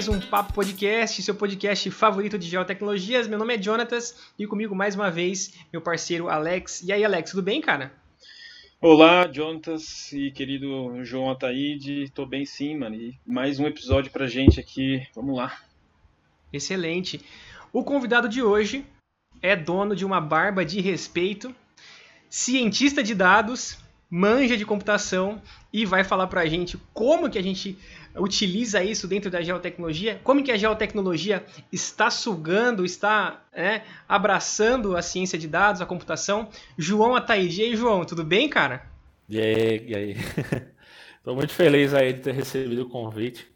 mais um Papo Podcast, seu podcast favorito de geotecnologias. Meu nome é Jonatas e comigo mais uma vez meu parceiro Alex. E aí, Alex, tudo bem, cara? Olá, Jonatas e querido João Ataíde. Tô bem sim, mano. E mais um episódio pra gente aqui. Vamos lá. Excelente. O convidado de hoje é dono de uma barba de respeito, cientista de dados, manja de computação e vai falar pra gente como que a gente utiliza isso dentro da geotecnologia, como que a geotecnologia está sugando, está né, abraçando a ciência de dados, a computação. João Ataíde. E aí, João, tudo bem, cara? E aí, e aí? Tô muito feliz aí de ter recebido o convite.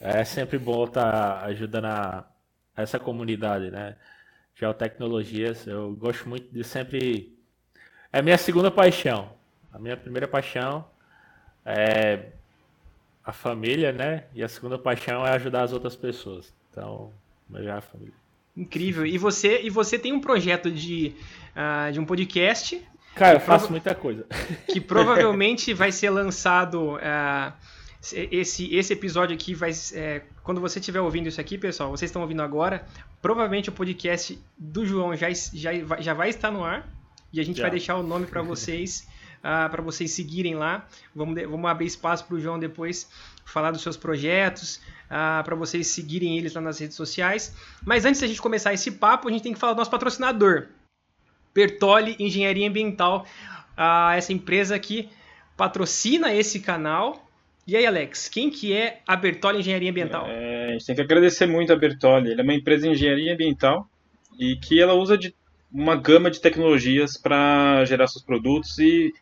É sempre bom estar ajudando a essa comunidade, né? Geotecnologias. Eu gosto muito de sempre. É minha segunda paixão. A minha primeira paixão é a família, né? E a segunda paixão é ajudar as outras pessoas. Então, melhor a família. Incrível. E você, e você tem um projeto de, uh, de um podcast. Cara, eu faço muita coisa. Que provavelmente vai ser lançado. Uh, esse, esse episódio aqui vai. É, quando você estiver ouvindo isso aqui, pessoal, vocês estão ouvindo agora. Provavelmente o podcast do João já, já, já vai estar no ar. E a gente já. vai deixar o nome para vocês ah, para vocês seguirem lá. Vamos, vamos abrir espaço para o João depois falar dos seus projetos, ah, para vocês seguirem eles lá nas redes sociais. Mas antes da gente começar esse papo, a gente tem que falar do nosso patrocinador, Bertoli Engenharia Ambiental, ah, essa empresa que patrocina esse canal. E aí, Alex, quem que é a Bertoli Engenharia Ambiental? É, a gente tem que agradecer muito a Bertoli. Ela é uma empresa de engenharia ambiental e que ela usa de uma gama de tecnologias para gerar seus produtos e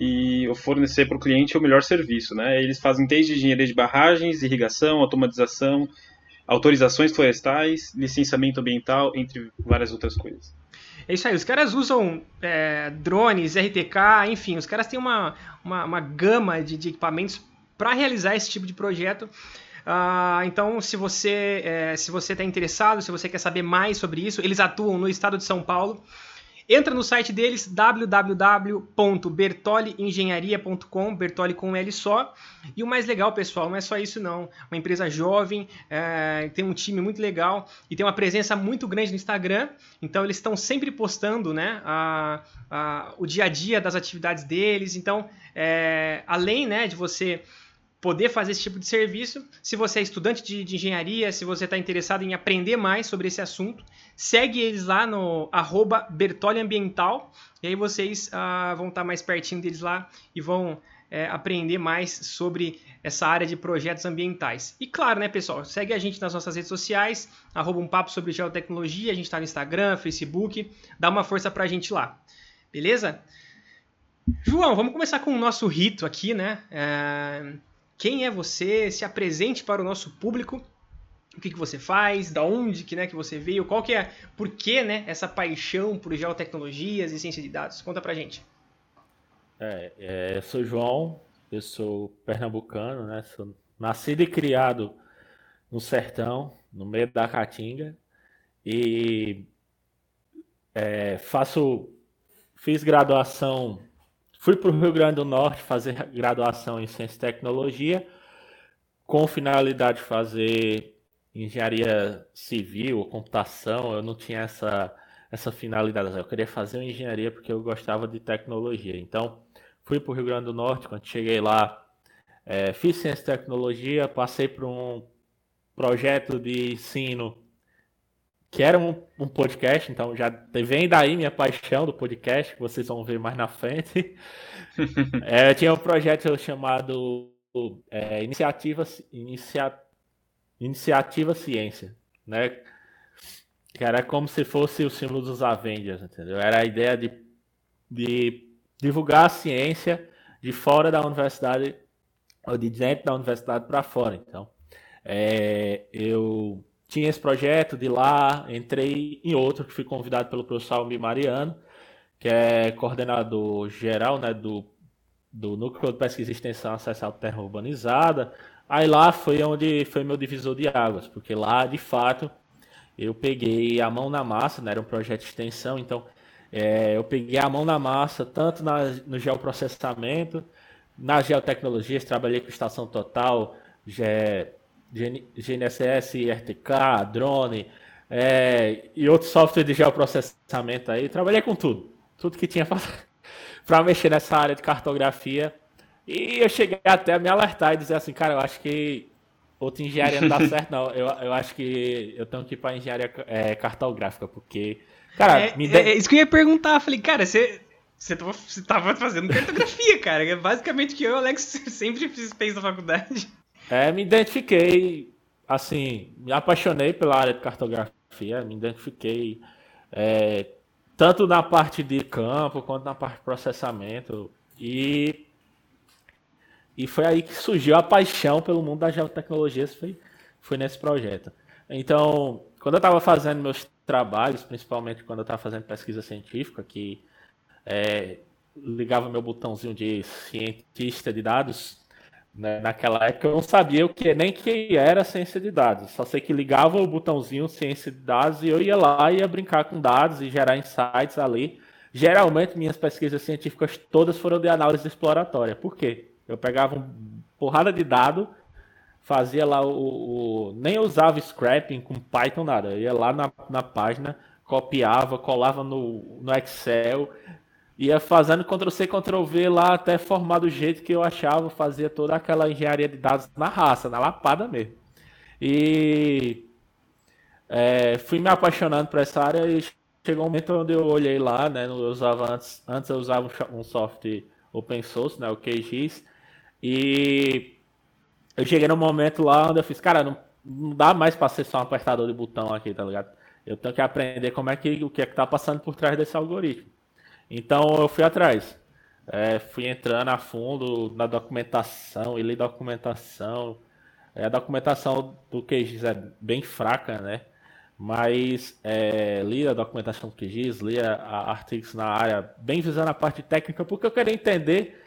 e fornecer para o cliente o melhor serviço. Né? Eles fazem desde engenharia de barragens, irrigação, automatização, autorizações florestais, licenciamento ambiental, entre várias outras coisas. É isso aí, os caras usam é, drones, RTK, enfim, os caras têm uma, uma, uma gama de, de equipamentos para realizar esse tipo de projeto. Uh, então, se você é, se você está interessado, se você quer saber mais sobre isso, eles atuam no estado de São Paulo. Entra no site deles www.bertoliengenharia.com, Bertoli com L só. E o mais legal, pessoal, não é só isso não. Uma empresa jovem, é, tem um time muito legal e tem uma presença muito grande no Instagram. Então eles estão sempre postando, né, a, a, o dia a dia das atividades deles. Então, é, além, né, de você poder fazer esse tipo de serviço. Se você é estudante de, de engenharia, se você está interessado em aprender mais sobre esse assunto, segue eles lá no arroba Bertoli Ambiental, e aí vocês ah, vão estar tá mais pertinho deles lá e vão é, aprender mais sobre essa área de projetos ambientais. E claro, né, pessoal, segue a gente nas nossas redes sociais, arroba um papo sobre geotecnologia, a gente está no Instagram, Facebook, dá uma força para a gente lá, beleza? João, vamos começar com o nosso rito aqui, né? É quem é você, se apresente para o nosso público, o que, que você faz, da onde que, né, que você veio, qual que é, por que né, essa paixão por geotecnologias e ciência de dados? Conta pra gente. É, é, eu sou João, eu sou pernambucano, né, sou nascido e criado no sertão, no meio da Caatinga, e é, faço, fiz graduação Fui para o Rio Grande do Norte fazer graduação em Ciência e Tecnologia, com finalidade de fazer engenharia civil computação. Eu não tinha essa, essa finalidade. Eu queria fazer engenharia porque eu gostava de tecnologia. Então, fui para o Rio Grande do Norte. Quando cheguei lá, é, fiz Ciência e Tecnologia, passei por um projeto de ensino que era um, um, podcast, então já vem daí minha paixão do podcast, que vocês vão ver mais na frente. é, tinha um projeto chamado é, Iniciativa, Inicia, Iniciativa Ciência, né? Que era como se fosse o símbolo dos Avengers, entendeu? Era a ideia de, de divulgar a ciência de fora da universidade, ou de dentro da universidade para fora. Então, é, eu tinha esse projeto de lá, entrei em outro que fui convidado pelo professor Almir Mariano, que é coordenador geral né, do, do Núcleo de Pesquisa e Extensão Acesso à Terra Urbanizada. Aí lá foi onde foi meu divisor de águas, porque lá, de fato, eu peguei a mão na massa, né? era um projeto de extensão, então é, eu peguei a mão na massa, tanto na, no geoprocessamento, nas geotecnologias, trabalhei com estação total, GNSS, RTK, drone é, e outros softwares de geoprocessamento aí. Trabalhei com tudo, tudo que tinha para mexer nessa área de cartografia. E eu cheguei até a me alertar e dizer assim, cara, eu acho que outra engenharia não dá certo, não. Eu, eu acho que eu tenho que ir para engenharia é, cartográfica, porque. Cara, é, me de... é, isso que eu ia perguntar. Falei, cara, você. Você tava, você tava fazendo cartografia, cara. É basicamente que eu e o Alex sempre fez na faculdade. É, me identifiquei, assim, me apaixonei pela área de cartografia, me identifiquei é, tanto na parte de campo quanto na parte de processamento. E, e foi aí que surgiu a paixão pelo mundo das geotecnologias, foi, foi nesse projeto. Então, quando eu estava fazendo meus trabalhos, principalmente quando eu estava fazendo pesquisa científica, que é, ligava meu botãozinho de cientista de dados, né? naquela época eu não sabia o que nem que era ciência de dados, só sei que ligava o botãozinho ciência de dados e eu ia lá e ia brincar com dados e gerar insights ali. Geralmente minhas pesquisas científicas todas foram de análise exploratória. Por quê? Eu pegava uma porrada de dado, fazia lá o, o, nem usava scrapping com Python nada, eu ia lá na, na página, copiava, colava no, no Excel, ia fazendo Ctrl-C, Ctrl-V lá até formar do jeito que eu achava, fazia toda aquela engenharia de dados na raça, na lapada mesmo. E é, fui me apaixonando por essa área e chegou um momento onde eu olhei lá, né, eu usava antes, antes eu usava um software open source, né, o QGIS, e eu cheguei num momento lá onde eu fiz, cara, não, não dá mais para ser só um apertador de botão aqui, tá ligado? Eu tenho que aprender como é que o que é que tá passando por trás desse algoritmo. Então eu fui atrás. É, fui entrando a fundo na documentação e li documentação. É, a documentação do QGIS é bem fraca, né? Mas é, li a documentação do QGIS, li a, a artigos na área, bem visando a parte técnica, porque eu queria entender,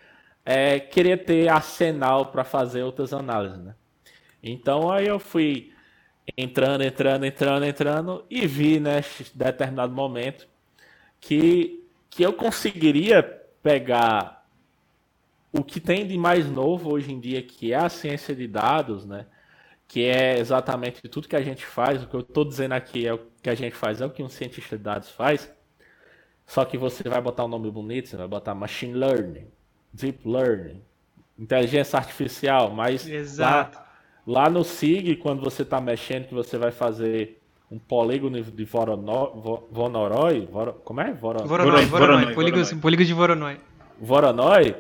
é, queria ter arsenal para fazer outras análises, né? Então aí eu fui entrando, entrando, entrando, entrando e vi, né, determinado momento, que que eu conseguiria pegar o que tem de mais novo hoje em dia, que é a ciência de dados, né? Que é exatamente tudo que a gente faz. O que eu estou dizendo aqui é o que a gente faz, é o que um cientista de dados faz. Só que você vai botar um nome bonito, você vai botar machine learning, deep learning, inteligência artificial, mas Exato. Lá, lá no SIG, quando você está mexendo, que você vai fazer um polígono de Voronoi, Vonoroi, Vor, como é? Voronoi, Voronoi, Voronoi, polígono, polígono de Voronoi. Voronoi,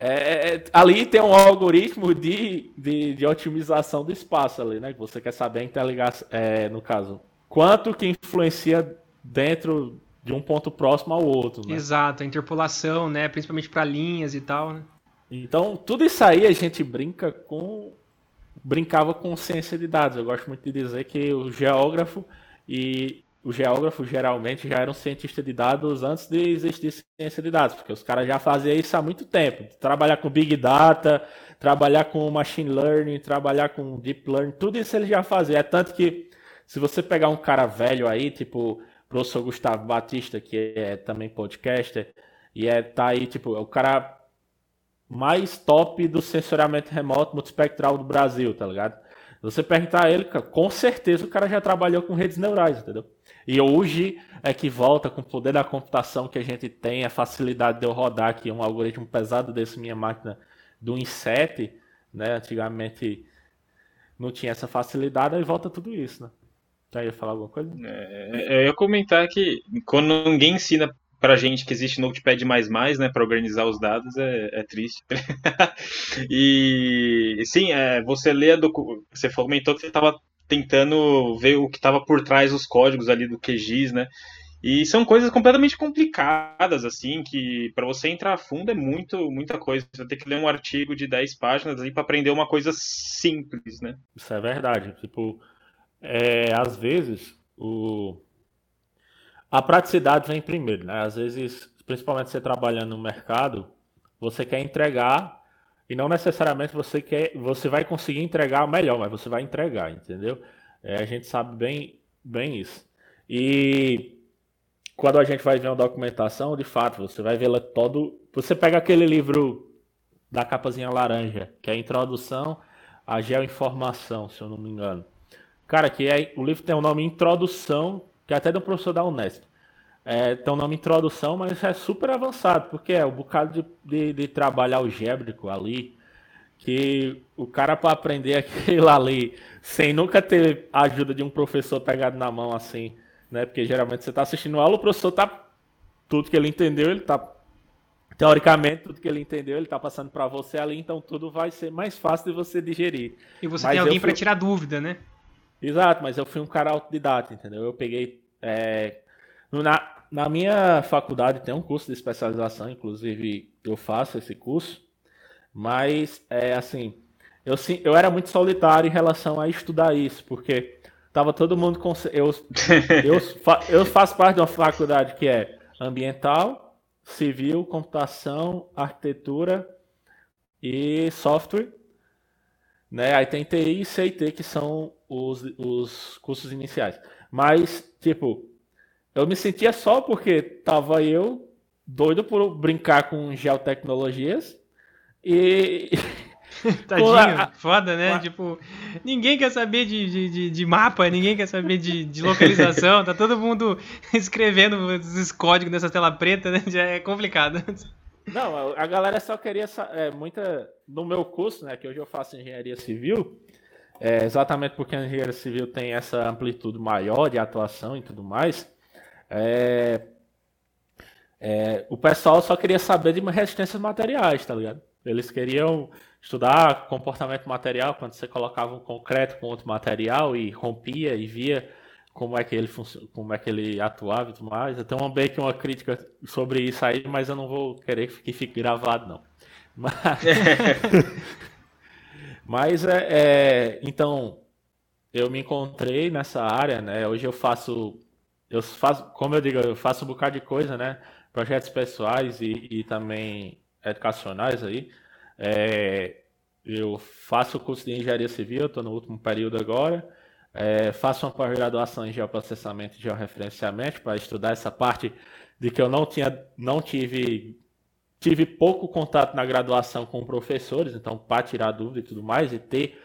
é, é, é, ali tem um algoritmo de, de, de, otimização do espaço ali, né? Que você quer saber a interligação, é, no caso, quanto que influencia dentro de um ponto próximo ao outro. Né? Exato, a interpolação, né? Principalmente para linhas e tal, né? Então, tudo isso aí a gente brinca com brincava com ciência de dados. Eu gosto muito de dizer que o geógrafo e o geógrafo geralmente já era um cientista de dados antes de existir ciência de dados, porque os caras já faziam isso há muito tempo. Trabalhar com Big Data, trabalhar com Machine Learning, trabalhar com Deep Learning, tudo isso ele já fazia. É tanto que se você pegar um cara velho aí, tipo o professor Gustavo Batista, que é também podcaster, e é, tá aí, tipo, o cara mais top do sensoriamento remoto multispectral do Brasil, tá ligado? Você perguntar a ele, com certeza o cara já trabalhou com redes neurais, entendeu? E hoje é que volta com o poder da computação que a gente tem, a facilidade de eu rodar aqui um algoritmo pesado desse minha máquina do i7, né? Antigamente não tinha essa facilidade, aí volta tudo isso, né? Já ia falar alguma coisa? É, eu ia comentar que quando ninguém ensina pra gente que existe Notepad++, né, para organizar os dados, é, é triste. e sim, é, você lê a docu... você comentou que você estava tentando ver o que estava por trás dos códigos ali do QGIS, né? E são coisas completamente complicadas, assim, que para você entrar a fundo é muito, muita coisa. Você vai ter que ler um artigo de 10 páginas para aprender uma coisa simples, né? Isso é verdade. Tipo, é, às vezes, o, a praticidade vem primeiro, né? Às vezes, principalmente você trabalhando no mercado, você quer entregar e não necessariamente você quer, você vai conseguir entregar melhor, mas você vai entregar, entendeu? É, a gente sabe bem, bem isso. E quando a gente vai ver uma documentação, de fato, você vai vê-la todo. Você pega aquele livro da capazinha laranja, que é a introdução à geoinformação, se eu não me engano. Cara, que é, o livro tem o nome Introdução, que é até do professor da Unesp. É, tem o um nome Introdução, mas é super avançado, porque é um bocado de, de, de trabalho algébrico ali, que o cara para aprender aquilo ali, sem nunca ter a ajuda de um professor pegado na mão assim, né? Porque geralmente você está assistindo aula, o professor tá tudo que ele entendeu, ele tá teoricamente tudo que ele entendeu, ele tá passando para você ali, então tudo vai ser mais fácil de você digerir. E você mas tem alguém fui... para tirar dúvida, né? Exato, mas eu fui um cara autodidata, entendeu? Eu peguei. É, na, na minha faculdade tem um curso de especialização, inclusive eu faço esse curso, mas é assim, eu, eu era muito solitário em relação a estudar isso, porque tava todo mundo com. Eu, eu, eu faço parte de uma faculdade que é ambiental, civil, computação, arquitetura e software. Né? Aí tem TI e CIT, que são os, os cursos iniciais. Mas, tipo, eu me sentia só porque tava eu doido por brincar com geotecnologias e. Tadinho, a... foda, né? Tipo, ninguém quer saber de, de, de, mapa, ninguém quer saber de, de localização, tá todo mundo escrevendo esses códigos nessa tela preta, né? Já é complicado. Não, a galera só queria é, muita. No meu curso, né? Que hoje eu faço engenharia civil, é, exatamente porque a engenharia civil tem essa amplitude maior de atuação e tudo mais. É, é, o pessoal só queria saber de resistências materiais, tá ligado? Eles queriam estudar comportamento material quando você colocava um concreto com outro material e rompia e via como é que ele como é que ele atuava e tudo mais. Eu tenho meio que uma crítica sobre isso aí, mas eu não vou querer que fique gravado não. Mas, mas é, é, então eu me encontrei nessa área, né? Hoje eu faço eu faço, como eu digo, eu faço um bocado de coisa, né? Projetos pessoais e, e também educacionais aí. É, eu faço o curso de engenharia civil, estou no último período agora. É, faço uma pós-graduação em geoprocessamento e georreferenciamento para estudar essa parte de que eu não tinha, não tive, tive pouco contato na graduação com professores, então para tirar dúvida e tudo mais e ter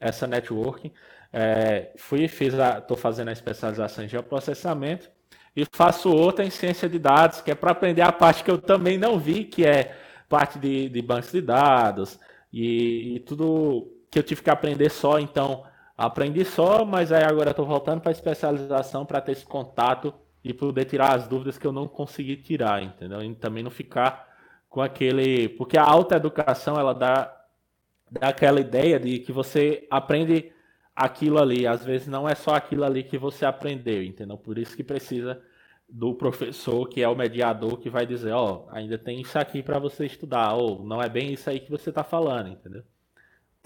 essa networking. É, fui fiz estou fazendo a especialização em geoprocessamento e faço outra em ciência de dados, que é para aprender a parte que eu também não vi, que é parte de, de bancos de dados e, e tudo que eu tive que aprender só, então aprendi só, mas aí agora estou voltando para especialização para ter esse contato e poder tirar as dúvidas que eu não consegui tirar, entendeu? E também não ficar com aquele. Porque a alta educação ela dá, dá aquela ideia de que você aprende aquilo ali. Às vezes não é só aquilo ali que você aprendeu, entendeu? Por isso que precisa do professor, que é o mediador, que vai dizer, ó, oh, ainda tem isso aqui para você estudar, ou não é bem isso aí que você está falando, entendeu?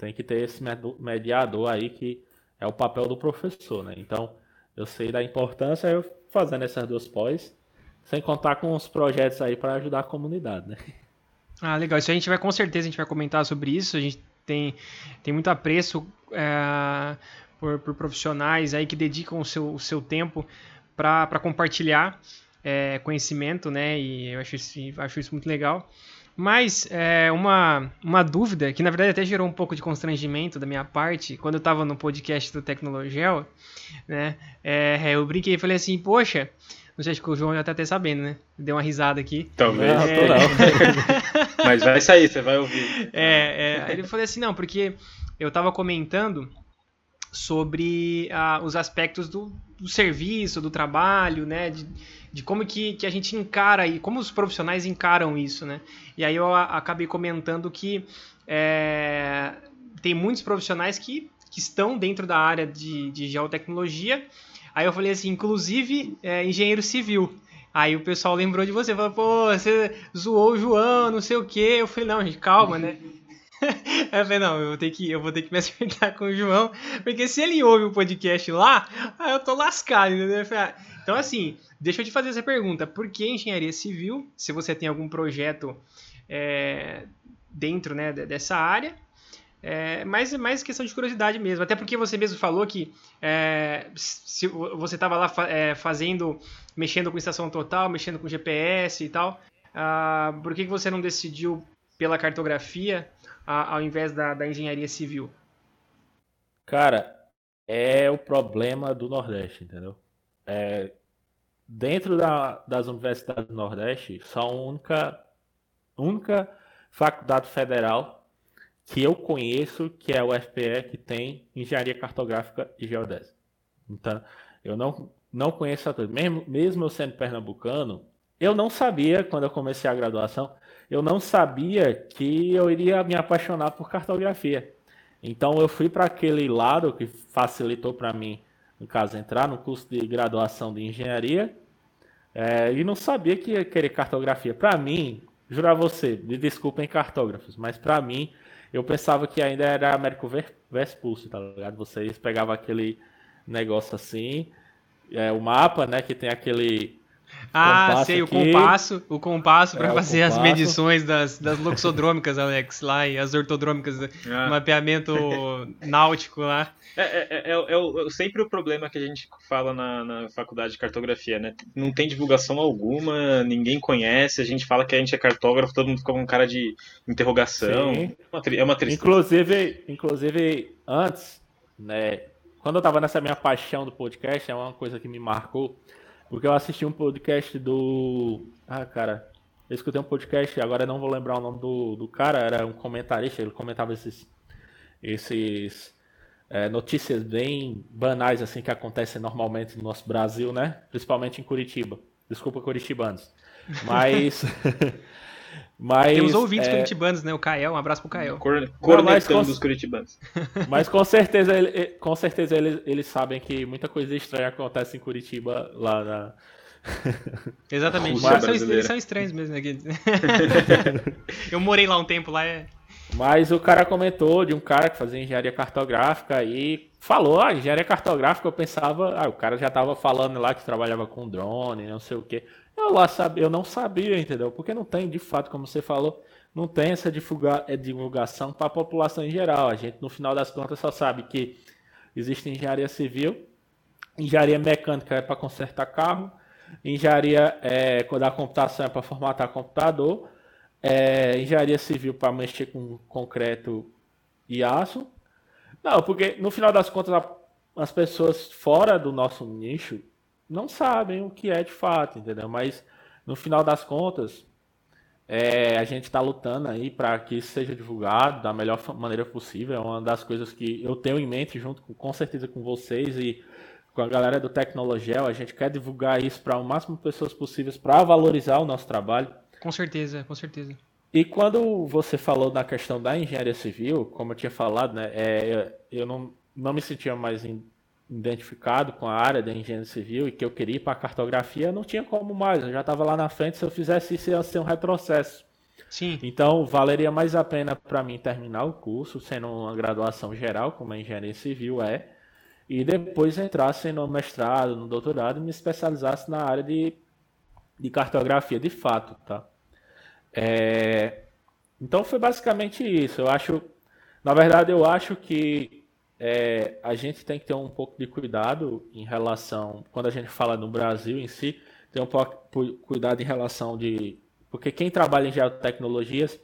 Tem que ter esse mediador aí que é o papel do professor, né? Então, eu sei da importância eu fazendo essas duas pós, sem contar com os projetos aí para ajudar a comunidade, né? Ah, legal. Isso a gente vai com certeza a gente vai comentar sobre isso. A gente tem, tem muito apreço é, por, por, profissionais aí que dedicam o seu, o seu tempo para compartilhar é, conhecimento, né? E eu acho isso, acho isso muito legal. Mas é, uma, uma dúvida, que na verdade até gerou um pouco de constrangimento da minha parte, quando eu estava no podcast do Tecnologel, né? É, eu brinquei e falei assim, poxa, não sei, acho que o João já tá até sabendo, né? Deu uma risada aqui. Talvez. Não, é... não. Mas vai sair, você vai ouvir. É, é, aí ele falou assim, não, porque eu estava comentando sobre ah, os aspectos do, do, serviço, do trabalho, né? De, de como que, que, a gente encara e como os profissionais encaram isso, né? E aí eu acabei comentando que é, tem muitos profissionais que, que estão dentro da área de, de geotecnologia. Aí eu falei assim, inclusive é, engenheiro civil. Aí o pessoal lembrou de você, falou, pô, você zoou o João, não sei o quê. Eu falei, não, gente, calma, né? eu falei, não, eu vou, ter que, eu vou ter que me acertar com o João, porque se ele ouve o podcast lá, aí eu tô lascado, entendeu? Falei, ah, então, assim, deixa eu te fazer essa pergunta. Por que engenharia civil? Se você tem algum projeto é, dentro né, dessa área. É, mas mais questão de curiosidade mesmo. Até porque você mesmo falou que é, se você estava lá é, fazendo, mexendo com estação total, mexendo com GPS e tal, ah, por que, que você não decidiu pela cartografia ao invés da, da engenharia civil? Cara, é o problema do Nordeste, entendeu? É, dentro da, das universidades do Nordeste, só a única, única faculdade federal que eu conheço, que é o FPE, que tem engenharia cartográfica e geodésia. Então, eu não, não conheço a todos. Mesmo, mesmo eu sendo pernambucano, eu não sabia, quando eu comecei a graduação, eu não sabia que eu iria me apaixonar por cartografia. Então, eu fui para aquele lado que facilitou para mim, no caso, entrar no curso de graduação de engenharia, é, e não sabia que ia querer cartografia. Para mim, jurar você, me desculpem cartógrafos, mas para mim, eu pensava que ainda era Américo Vespulso, tá ligado? Vocês pegavam aquele negócio assim, é, o mapa, né, que tem aquele ah, sei, aqui. o compasso, o compasso para é, fazer compasso. as medições das, das loxodrômicas, Alex, lá e as ortodrômicas, ah. mapeamento náutico lá. É, é, é, é, sempre o problema que a gente fala na, na, faculdade de cartografia, né? Não tem divulgação alguma, ninguém conhece, a gente fala que a gente é cartógrafo, todo mundo fica com cara de interrogação. Sim. É uma tristeza. Inclusive, inclusive, antes, né, quando eu estava nessa minha paixão do podcast, é uma coisa que me marcou porque eu assisti um podcast do. Ah, cara. Eu escutei um podcast, agora não vou lembrar o nome do, do cara, era um comentarista, ele comentava esses. esses é, notícias bem banais assim que acontecem normalmente no nosso Brasil, né? Principalmente em Curitiba. Desculpa, curitibanos. Mas. Mas, Temos ouvintes é... curitibanos, né? O Cael, um abraço pro Cael. Cornetando com... dos curitibanos. Mas com certeza, ele, com certeza eles, eles sabem que muita coisa estranha acontece em Curitiba lá na. Exatamente, eles são, eles são, estranhos mesmo aqui. Eu morei lá um tempo, lá é. Mas o cara comentou de um cara que fazia engenharia cartográfica e falou, ah, engenharia cartográfica, eu pensava, ah, o cara já tava falando lá que trabalhava com drone, não sei o quê. Eu lá sabia, eu não sabia, entendeu? Porque não tem, de fato, como você falou, não tem essa divulga, é, divulgação para a população em geral. A gente, no final das contas, só sabe que existe engenharia civil, engenharia mecânica é para consertar carro, engenharia é, da computação é para formatar computador, é, engenharia civil para mexer com concreto e aço. Não, porque no final das contas, as pessoas fora do nosso nicho não sabem o que é de fato, entendeu? Mas no final das contas, é, a gente está lutando aí para que isso seja divulgado da melhor maneira possível. É uma das coisas que eu tenho em mente, junto com, com certeza com vocês e com a galera do Tecnologel. A gente quer divulgar isso para o máximo de pessoas possíveis para valorizar o nosso trabalho. Com certeza, com certeza. E quando você falou na questão da engenharia civil, como eu tinha falado, né, é, eu não, não me sentia mais identificado com a área da engenharia civil e que eu queria ir para a cartografia, não tinha como mais. Eu já estava lá na frente, se eu fizesse isso ia ser um retrocesso. Sim. Então, valeria mais a pena para mim terminar o curso, sendo uma graduação geral, como a engenharia civil é, e depois entrasse no mestrado, no doutorado e me especializasse na área de, de cartografia de fato, tá? É... Então, foi basicamente isso. Eu acho, na verdade, eu acho que é, a gente tem que ter um pouco de cuidado em relação, quando a gente fala no Brasil em si, ter um pouco de cuidado em relação de. Porque quem trabalha em geotecnologias,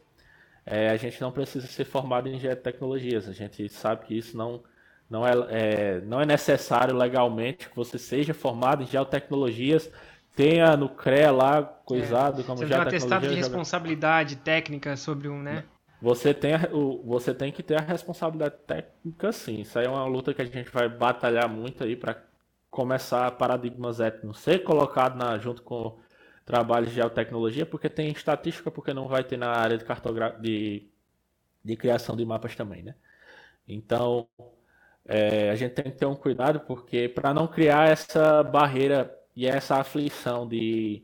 é, a gente não precisa ser formado em geotecnologias. A gente sabe que isso não, não, é, é, não é necessário legalmente que você seja formado em geotecnologias, tenha no CREA lá coisado é, como já Você atestado de responsabilidade técnica sobre um, né? Você tem, o, você tem que ter a responsabilidade técnica, sim. Isso aí é uma luta que a gente vai batalhar muito aí para começar paradigmas étnicos ser colocado na, junto com trabalhos de geotecnologia, porque tem estatística, porque não vai ter na área de cartografia de, de criação de mapas também, né? Então, é, a gente tem que ter um cuidado, porque para não criar essa barreira e essa aflição de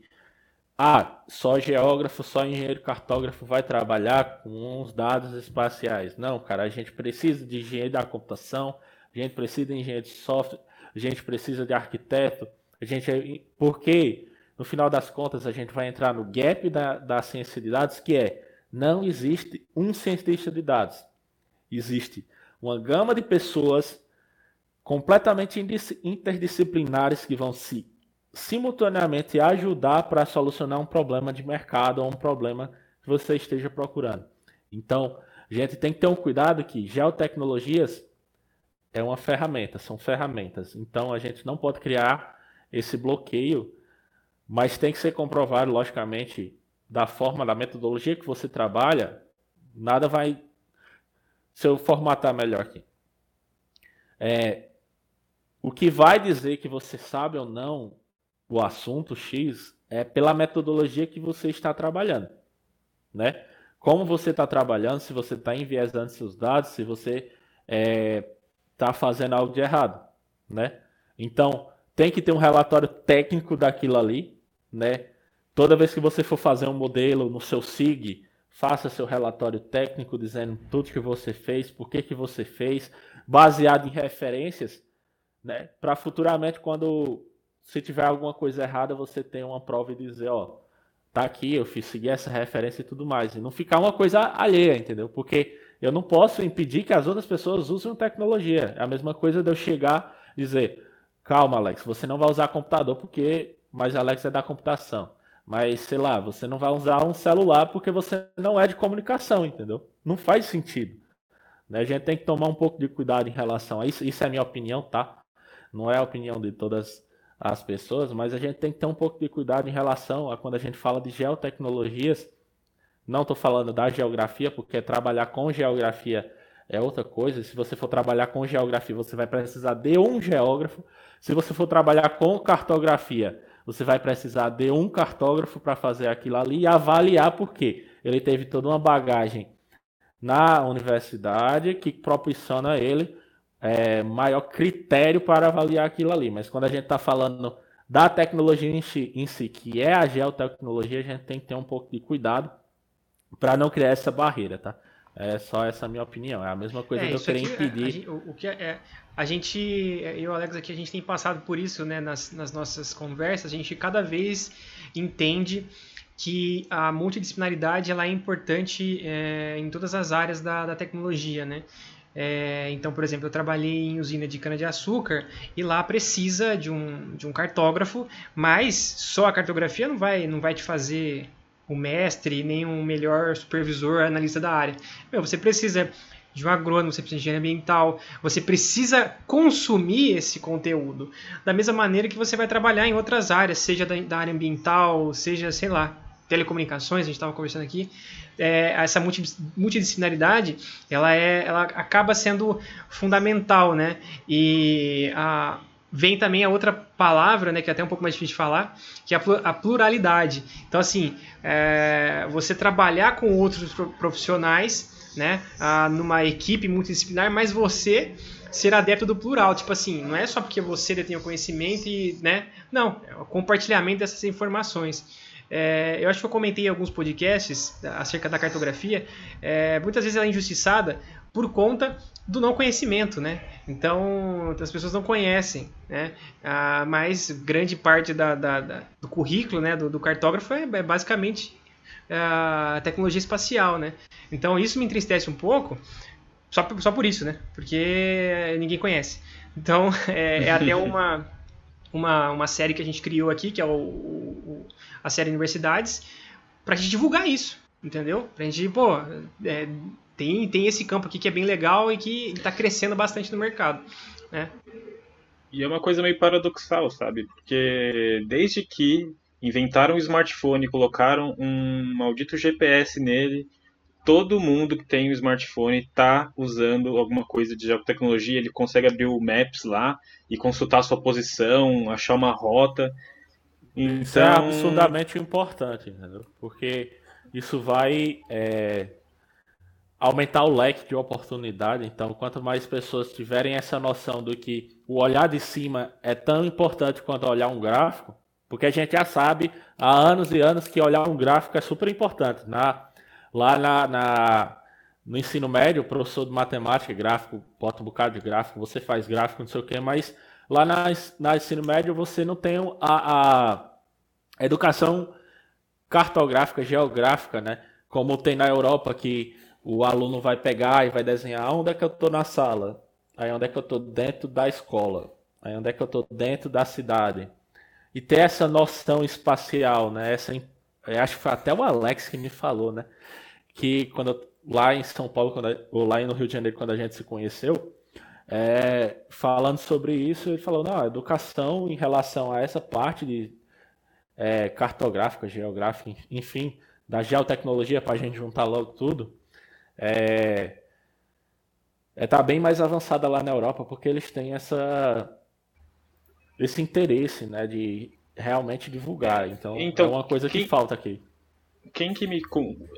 ah, só geógrafo, só engenheiro cartógrafo vai trabalhar com os dados espaciais. Não, cara, a gente precisa de engenheiro da computação, a gente precisa de engenheiro de software, a gente precisa de arquiteto, a gente porque no final das contas a gente vai entrar no gap da, da ciência de dados, que é não existe um cientista de dados. Existe uma gama de pessoas completamente interdisciplinares que vão se simultaneamente ajudar para solucionar um problema de mercado ou um problema que você esteja procurando. Então, a gente tem que ter um cuidado que geotecnologias é uma ferramenta, são ferramentas. Então, a gente não pode criar esse bloqueio, mas tem que ser comprovado, logicamente, da forma, da metodologia que você trabalha, nada vai. Se eu formatar melhor aqui. É, o que vai dizer que você sabe ou não o assunto X é pela metodologia que você está trabalhando, né? Como você está trabalhando, se você está enviesando seus dados, se você está é, tá fazendo algo de errado, né? Então, tem que ter um relatório técnico daquilo ali, né? Toda vez que você for fazer um modelo no seu SIG, faça seu relatório técnico dizendo tudo que você fez, por que, que você fez, baseado em referências, né? Para futuramente, quando se tiver alguma coisa errada, você tem uma prova e dizer, ó, tá aqui, eu fiz seguir essa referência e tudo mais. E não ficar uma coisa alheia, entendeu? Porque eu não posso impedir que as outras pessoas usem tecnologia. É a mesma coisa de eu chegar e dizer, calma, Alex, você não vai usar computador porque. Mas Alex é da computação. Mas, sei lá, você não vai usar um celular porque você não é de comunicação, entendeu? Não faz sentido. Né? A gente tem que tomar um pouco de cuidado em relação a isso. Isso é a minha opinião, tá? Não é a opinião de todas as pessoas, mas a gente tem que ter um pouco de cuidado em relação a quando a gente fala de geotecnologias. Não estou falando da geografia, porque trabalhar com geografia é outra coisa. Se você for trabalhar com geografia, você vai precisar de um geógrafo. Se você for trabalhar com cartografia, você vai precisar de um cartógrafo para fazer aquilo ali e avaliar por quê. Ele teve toda uma bagagem na universidade que proporciona a ele é, maior critério para avaliar aquilo ali. Mas quando a gente está falando da tecnologia em si, em si, que é a geotecnologia, a gente tem que ter um pouco de cuidado para não criar essa barreira, tá? É só essa minha opinião. É a mesma coisa é, que eu queria aqui, impedir. A, a gente, o, o, que é, é, a gente, eu e o Alex aqui, a gente tem passado por isso, né, nas, nas nossas conversas. A gente cada vez entende que a multidisciplinaridade ela é importante é, em todas as áreas da, da tecnologia, né? É, então, por exemplo, eu trabalhei em usina de cana-de-açúcar e lá precisa de um, de um cartógrafo, mas só a cartografia não vai, não vai te fazer o mestre nem um melhor supervisor, analista da área. Meu, você precisa de um agrônomo, você precisa de engenharia ambiental, você precisa consumir esse conteúdo. Da mesma maneira que você vai trabalhar em outras áreas, seja da, da área ambiental, seja, sei lá, telecomunicações, a gente estava conversando aqui, é, essa multidisciplinaridade, ela, é, ela acaba sendo fundamental, né? E a, vem também a outra palavra, né, que é até um pouco mais difícil de falar, que é a pluralidade. Então, assim, é, você trabalhar com outros profissionais, né, numa equipe multidisciplinar, mas você ser adepto do plural, tipo assim, não é só porque você detém o conhecimento e, né, não, é o compartilhamento dessas informações. É, eu acho que eu comentei em alguns podcasts acerca da cartografia. É, muitas vezes ela é injustiçada por conta do não conhecimento, né? Então, as pessoas não conhecem, né? Ah, mas grande parte da, da, da, do currículo né, do, do cartógrafo é, é basicamente a tecnologia espacial, né? Então, isso me entristece um pouco, só, só por isso, né? Porque ninguém conhece. Então, é, é até uma, uma, uma série que a gente criou aqui, que é o, o a série Universidades, pra gente divulgar isso, entendeu? Pra gente, pô, é, tem, tem esse campo aqui que é bem legal e que está crescendo bastante no mercado, né? E é uma coisa meio paradoxal, sabe? Porque desde que inventaram o smartphone e colocaram um maldito GPS nele, todo mundo que tem um smartphone está usando alguma coisa de tecnologia. Ele consegue abrir o Maps lá e consultar a sua posição, achar uma rota. Então... Isso é então, absurdamente importante, entendeu? Porque isso vai é, aumentar o leque de oportunidade. Então, quanto mais pessoas tiverem essa noção do que o olhar de cima é tão importante quanto olhar um gráfico, porque a gente já sabe há anos e anos que olhar um gráfico é super importante. Na, lá na, na no ensino médio, o professor de matemática, gráfico, bota um bocado de gráfico, você faz gráfico, não sei o quê, mas Lá na, na ensino médio você não tem a, a educação cartográfica, geográfica, né? como tem na Europa que o aluno vai pegar e vai desenhar onde é que eu estou na sala, aí onde é que eu estou dentro da escola, aí onde é que eu estou dentro da cidade. E ter essa noção espacial, né? Essa, acho que foi até o Alex que me falou, né? Que quando lá em São Paulo, quando, ou lá no Rio de Janeiro, quando a gente se conheceu, é, falando sobre isso, ele falou, não, a educação em relação a essa parte de é, cartográfica, geográfica, enfim, da geotecnologia para a gente juntar logo tudo, é, é tá bem mais avançada lá na Europa, porque eles têm essa esse interesse, né, de realmente divulgar. Então, então é uma coisa que falta aqui. Quem que me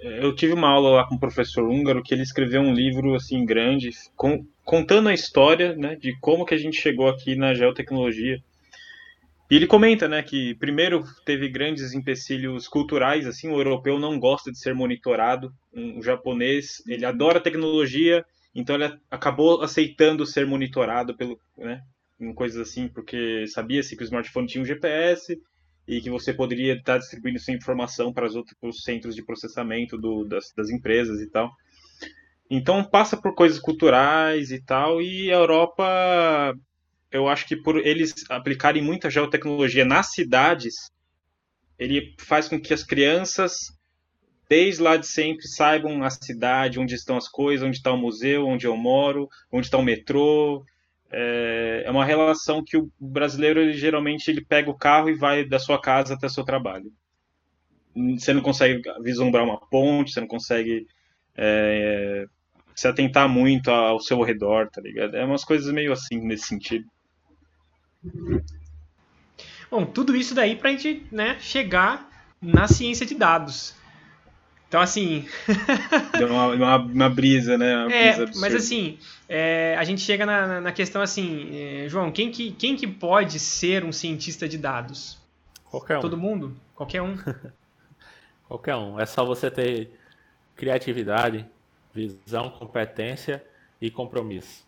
eu tive uma aula lá com o professor húngaro que ele escreveu um livro assim grande com, contando a história, né, de como que a gente chegou aqui na geotecnologia. E ele comenta, né, que primeiro teve grandes empecilhos culturais, assim, o europeu não gosta de ser monitorado, o japonês, ele adora tecnologia, então ele acabou aceitando ser monitorado pelo, né, em coisas assim, porque sabia-se que o smartphone tinha um GPS e que você poderia estar distribuindo sua informação para os outros centros de processamento do, das, das empresas e tal. Então passa por coisas culturais e tal, e a Europa eu acho que por eles aplicarem muita geotecnologia nas cidades, ele faz com que as crianças, desde lá de sempre, saibam a cidade, onde estão as coisas, onde está o museu, onde eu moro, onde está o metrô. É, é uma relação que o brasileiro, ele, geralmente, ele pega o carro e vai da sua casa até o seu trabalho. Você não consegue vislumbrar uma ponte, você não consegue é, se atentar muito ao seu redor, tá ligado? É umas coisas meio assim nesse sentido. Bom, tudo isso daí para a gente né, chegar na ciência de dados. Então, assim. Deu uma, uma, uma, brisa, né? Uma é, brisa mas assim, é, a gente chega na, na questão assim, é, João, quem que, quem que pode ser um cientista de dados? Qualquer um. Todo mundo? Qualquer um? Qualquer um. É só você ter criatividade, visão, competência e compromisso.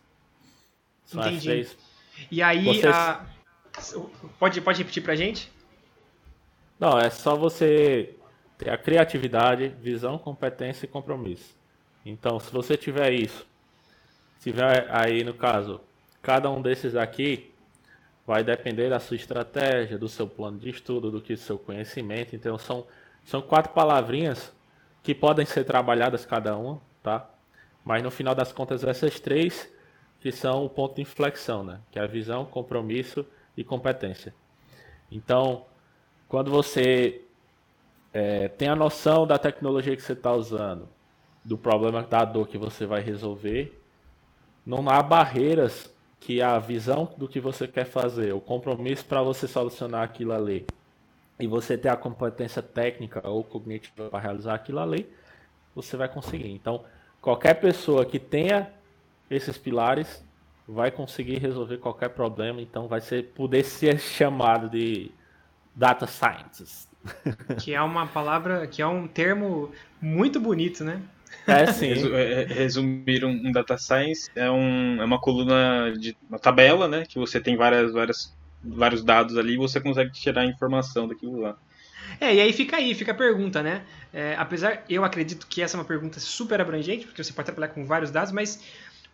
São Entendi. as três e aí, a... pode, pode repetir pra gente? Não, é só você ter a criatividade, visão, competência e compromisso. Então, se você tiver isso, tiver aí no caso, cada um desses aqui vai depender da sua estratégia, do seu plano de estudo, do que seu conhecimento. Então, são, são quatro palavrinhas que podem ser trabalhadas cada uma, tá? Mas no final das contas, essas três que são o ponto de inflexão, né? Que é a visão, compromisso e competência. Então, quando você é, tem a noção da tecnologia que você está usando, do problema da dor que você vai resolver, não há barreiras que a visão do que você quer fazer, o compromisso para você solucionar aquilo ali, e você ter a competência técnica ou cognitiva para realizar aquilo ali, você vai conseguir. Então, qualquer pessoa que tenha esses pilares, vai conseguir resolver qualquer problema, então vai ser poder ser chamado de data scientist. Que é uma palavra, que é um termo muito bonito, né? É sim. É, resumir um, data science é, um, é uma coluna de uma tabela, né? Que você tem várias, várias, vários dados ali e você consegue tirar a informação daquilo lá. É, e aí fica aí, fica a pergunta, né? É, apesar, eu acredito que essa é uma pergunta super abrangente, porque você pode trabalhar com vários dados, mas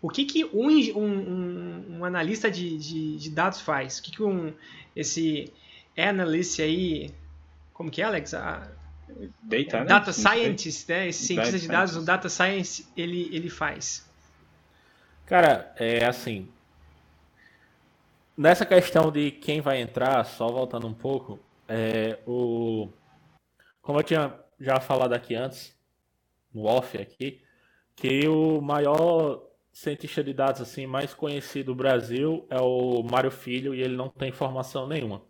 o que, que um, um, um analista de, de, de, dados faz? O que, que um, esse analyst aí, como que é, Alex? A, data, né? data scientist, né? Esse cientista de dados, o data science, ele, ele faz. Cara, é assim. Nessa questão de quem vai entrar, só voltando um pouco, é, o, como eu tinha já falado aqui antes, no off aqui, que o maior cientista de dados assim mais conhecido do Brasil é o Mário Filho e ele não tem formação nenhuma.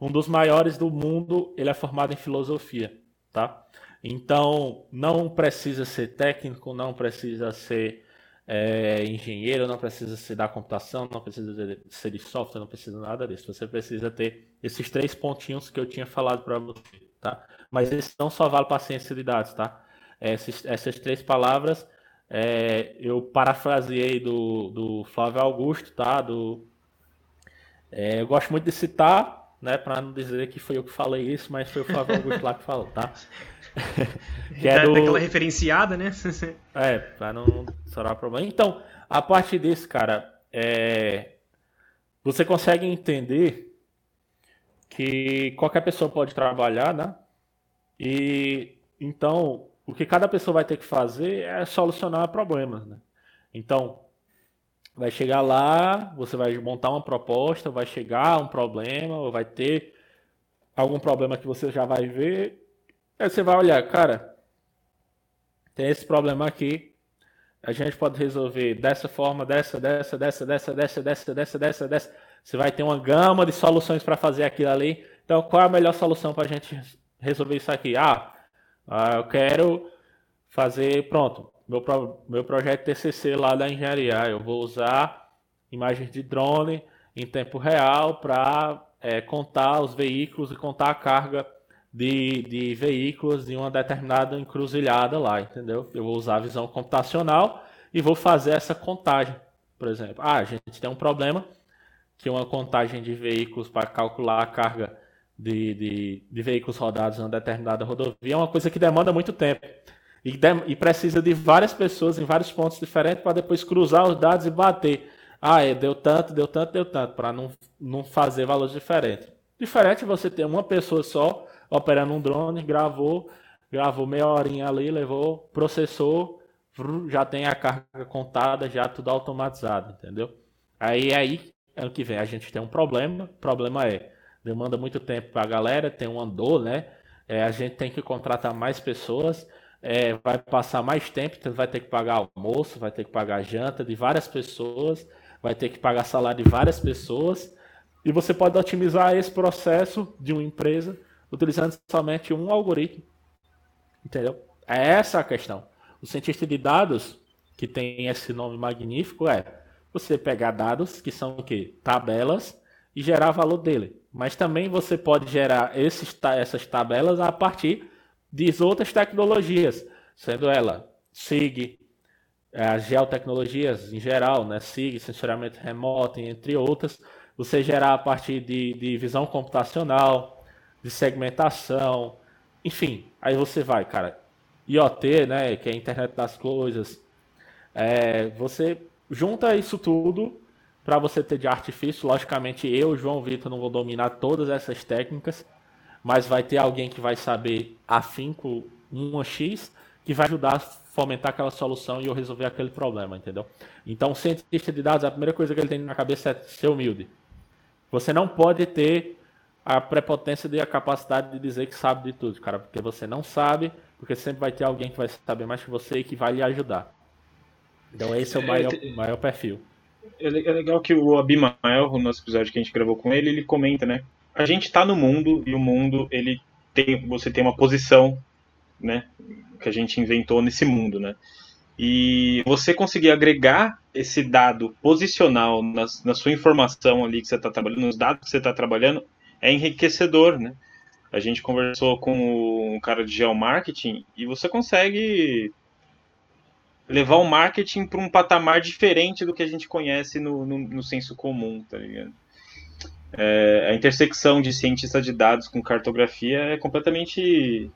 Um dos maiores do mundo, ele é formado em filosofia, tá? Então, não precisa ser técnico, não precisa ser é, engenheiro, não precisa ser da computação, não precisa ser de software, não precisa nada disso. Você precisa ter esses três pontinhos que eu tinha falado para você, tá? Mas isso não só vale para ciência de dados, tá? Essas, essas três palavras é, eu parafraseei do, do Flávio Augusto, tá? Do, é, eu gosto muito de citar né? Para não dizer que foi eu que falei isso, mas foi o Flávio Augusto lá que falou, tá? que é do... Daquela referenciada, né? é, para não estourar problema. Então, a partir disso, cara, é... você consegue entender que qualquer pessoa pode trabalhar, né? E então, o que cada pessoa vai ter que fazer é solucionar problemas, né? Então, vai chegar lá, você vai montar uma proposta, vai chegar um problema, ou vai ter algum problema que você já vai ver. Aí você vai olhar, cara, tem esse problema aqui. A gente pode resolver dessa forma, dessa, dessa, dessa, dessa, dessa, dessa, dessa, dessa, dessa. Você vai ter uma gama de soluções para fazer aquilo ali. Então, qual é a melhor solução para a gente resolver isso aqui? Ah, ah, eu quero fazer, pronto, meu, meu projeto TCC lá da engenharia. Eu vou usar imagens de drone em tempo real para é, contar os veículos e contar a carga de, de veículos de uma determinada encruzilhada lá, entendeu? Eu vou usar a visão computacional e vou fazer essa contagem, por exemplo. Ah, a gente tem um problema que uma contagem de veículos para calcular a carga de, de, de, veículos rodados em uma determinada rodovia é uma coisa que demanda muito tempo. E, de, e precisa de várias pessoas em vários pontos diferentes para depois cruzar os dados e bater. Ah, é, deu tanto, deu tanto, deu tanto, para não, não fazer valores diferentes. Diferente você ter uma pessoa só operando um drone, gravou, gravou meia horinha ali, levou, processou, já tem a carga contada, já tudo automatizado, entendeu? Aí aí ano que vem a gente tem um problema. Problema é demanda muito tempo para a galera, tem um andor, né? É, a gente tem que contratar mais pessoas, é, vai passar mais tempo, então vai ter que pagar almoço, vai ter que pagar janta de várias pessoas, vai ter que pagar salário de várias pessoas. E você pode otimizar esse processo de uma empresa utilizando somente um algoritmo. Entendeu? É essa a questão. O cientista de dados, que tem esse nome magnífico, é você pegar dados que são o quê? Tabelas e gerar valor dele. Mas também você pode gerar esses, essas tabelas a partir de outras tecnologias, sendo ela SIG, é, as geotecnologias em geral, né? SIG, sensoriamento remoto, entre outras. Você gerar a partir de, de visão computacional, de segmentação, enfim. Aí você vai, cara. IoT, né? Que é a internet das coisas. É, você junta isso tudo para você ter de artifício. Logicamente, eu, João Vitor, não vou dominar todas essas técnicas, mas vai ter alguém que vai saber afinco 1x que vai ajudar a fomentar aquela solução e eu resolver aquele problema, entendeu? Então, o cientista de dados, a primeira coisa que ele tem na cabeça é ser humilde. Você não pode ter a prepotência e a capacidade de dizer que sabe de tudo, cara, porque você não sabe, porque sempre vai ter alguém que vai saber mais que você e que vai lhe ajudar. Então, esse é o é, maior, maior perfil. É, é legal que o Abimael, no nosso episódio que a gente gravou com ele, ele comenta, né? A gente está no mundo e o mundo, ele tem, você tem uma posição, né? Que a gente inventou nesse mundo, né? E você conseguir agregar esse dado posicional na, na sua informação ali que você está trabalhando, nos dados que você está trabalhando, é enriquecedor, né? A gente conversou com um cara de geomarketing e você consegue levar o marketing para um patamar diferente do que a gente conhece no, no, no senso comum, tá ligado? É, a intersecção de cientista de dados com cartografia é completamente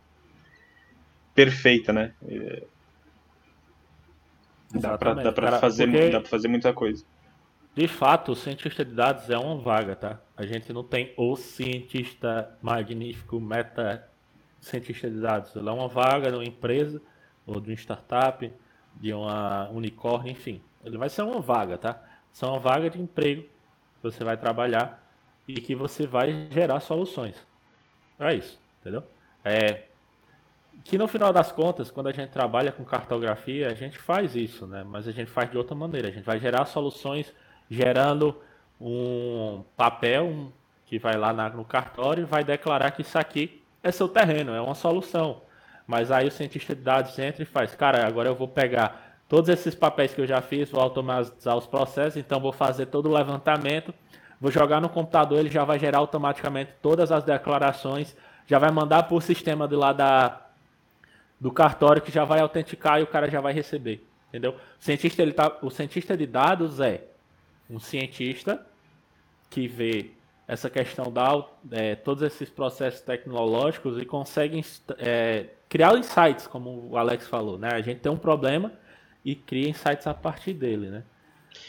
perfeita, né? É, dá para fazer, dá fazer muita coisa. De fato, o cientista de dados é uma vaga, tá? A gente não tem o cientista magnífico, meta cientista de dados. Ele é uma vaga de uma empresa ou de uma startup de uma unicórnio, enfim. Ele vai ser uma vaga, tá? São uma vaga de emprego que você vai trabalhar e que você vai gerar soluções. É isso, entendeu? É que no final das contas, quando a gente trabalha com cartografia, a gente faz isso, né? Mas a gente faz de outra maneira. A gente vai gerar soluções gerando um papel que vai lá no cartório e vai declarar que isso aqui é seu terreno, é uma solução. Mas aí o cientista de dados entra e faz, cara, agora eu vou pegar todos esses papéis que eu já fiz, vou automatizar os processos, então vou fazer todo o levantamento, vou jogar no computador, ele já vai gerar automaticamente todas as declarações, já vai mandar para o sistema de lá da, do cartório que já vai autenticar e o cara já vai receber, entendeu? O cientista, ele tá, o cientista de dados é um cientista que vê essa questão da é, todos esses processos tecnológicos e conseguem é, criar insights, como o Alex falou, né? A gente tem um problema e cria insights a partir dele, né?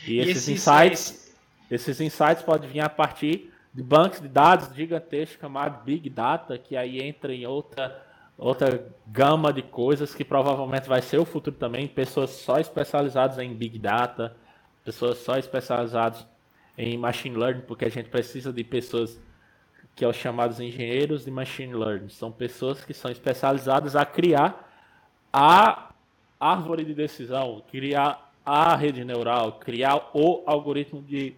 E, e esses, insights, esses insights podem vir a partir de bancos de dados gigantescos chamados Big Data, que aí entra em outra outra gama de coisas que provavelmente vai ser o futuro também, pessoas só especializadas em Big Data, pessoas só especializadas em Machine Learning, porque a gente precisa de pessoas que são os chamados engenheiros de Machine Learning. São pessoas que são especializadas a criar a árvore de decisão, criar a rede neural, criar o algoritmo de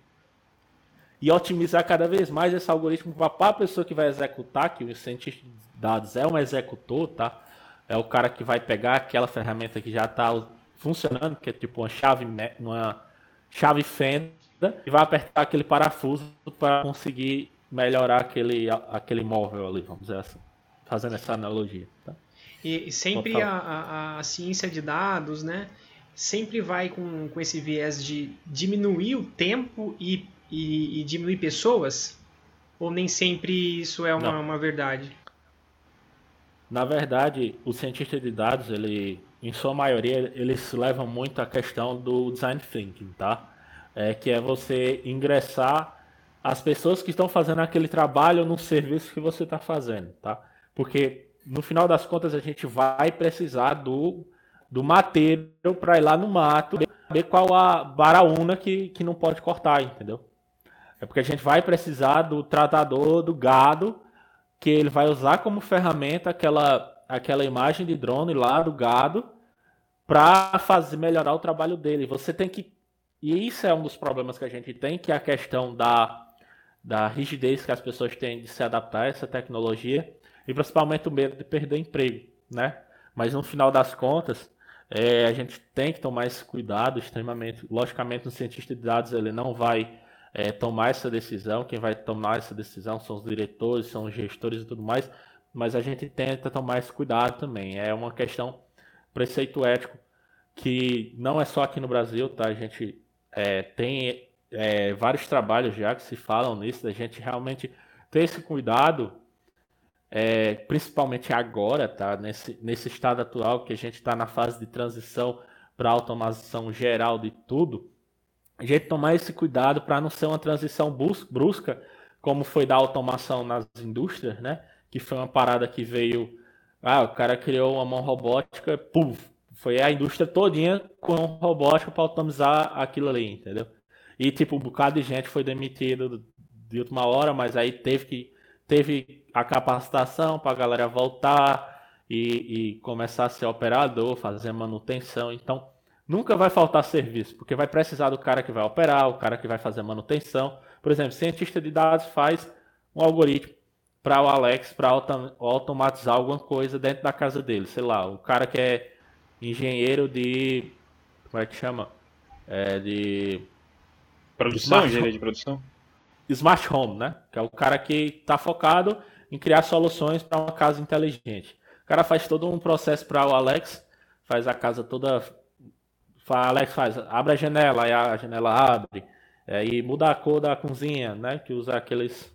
e otimizar cada vez mais esse algoritmo para a pessoa que vai executar, que o cientista de dados é um executor, tá? É o cara que vai pegar aquela ferramenta que já está funcionando, que é tipo uma chave, uma chave fenda, e vai apertar aquele parafuso para conseguir melhorar aquele, aquele móvel ali, vamos dizer assim, fazendo essa analogia. Tá? E sempre a, a, a, ciência de dados, né, sempre vai com, com esse viés de diminuir o tempo e, e, e diminuir pessoas? Ou nem sempre isso é uma, uma verdade? Na verdade, o cientista de dados, ele, em sua maioria, eles levam muito a questão do design thinking, tá? É, que é você ingressar as pessoas que estão fazendo aquele trabalho no serviço que você está fazendo, tá? Porque no final das contas a gente vai precisar do, do mateiro para ir lá no mato ver qual a baraúna que, que não pode cortar, entendeu? É porque a gente vai precisar do tratador do gado que ele vai usar como ferramenta aquela, aquela imagem de drone lá do gado para fazer melhorar o trabalho dele. Você tem que e isso é um dos problemas que a gente tem, que é a questão da, da rigidez que as pessoas têm de se adaptar a essa tecnologia e principalmente o medo de perder emprego, né? Mas no final das contas, é, a gente tem que tomar esse cuidado extremamente. Logicamente, um cientista de dados ele não vai é, tomar essa decisão. Quem vai tomar essa decisão são os diretores, são os gestores e tudo mais. Mas a gente tenta tomar esse cuidado também. É uma questão preceito ético que não é só aqui no Brasil, tá? A gente é, tem é, vários trabalhos já que se falam nisso, da gente realmente ter esse cuidado, é, principalmente agora, tá? Nesse, nesse estado atual que a gente está na fase de transição para automação geral de tudo a gente tomar esse cuidado para não ser uma transição brusca, como foi da automação nas indústrias, né? Que foi uma parada que veio. Ah, o cara criou uma mão robótica, puf, foi a indústria todinha com robótica para automatizar aquilo ali, entendeu? E tipo, um bocado de gente foi demitido de última hora, mas aí teve que teve a capacitação para a galera voltar e, e começar a ser operador, fazer manutenção. Então, Nunca vai faltar serviço, porque vai precisar do cara que vai operar, o cara que vai fazer manutenção. Por exemplo, cientista de dados faz um algoritmo para o Alex para automatizar alguma coisa dentro da casa dele. Sei lá, o cara que é engenheiro de. Como é que chama? É de. Produção, engenharia de produção? Smart Home, né? Que é o cara que está focado em criar soluções para uma casa inteligente. O cara faz todo um processo para o Alex, faz a casa toda Alex faz, abre a janela, aí a janela abre. É, e muda a cor da cozinha, né? Que usa aqueles.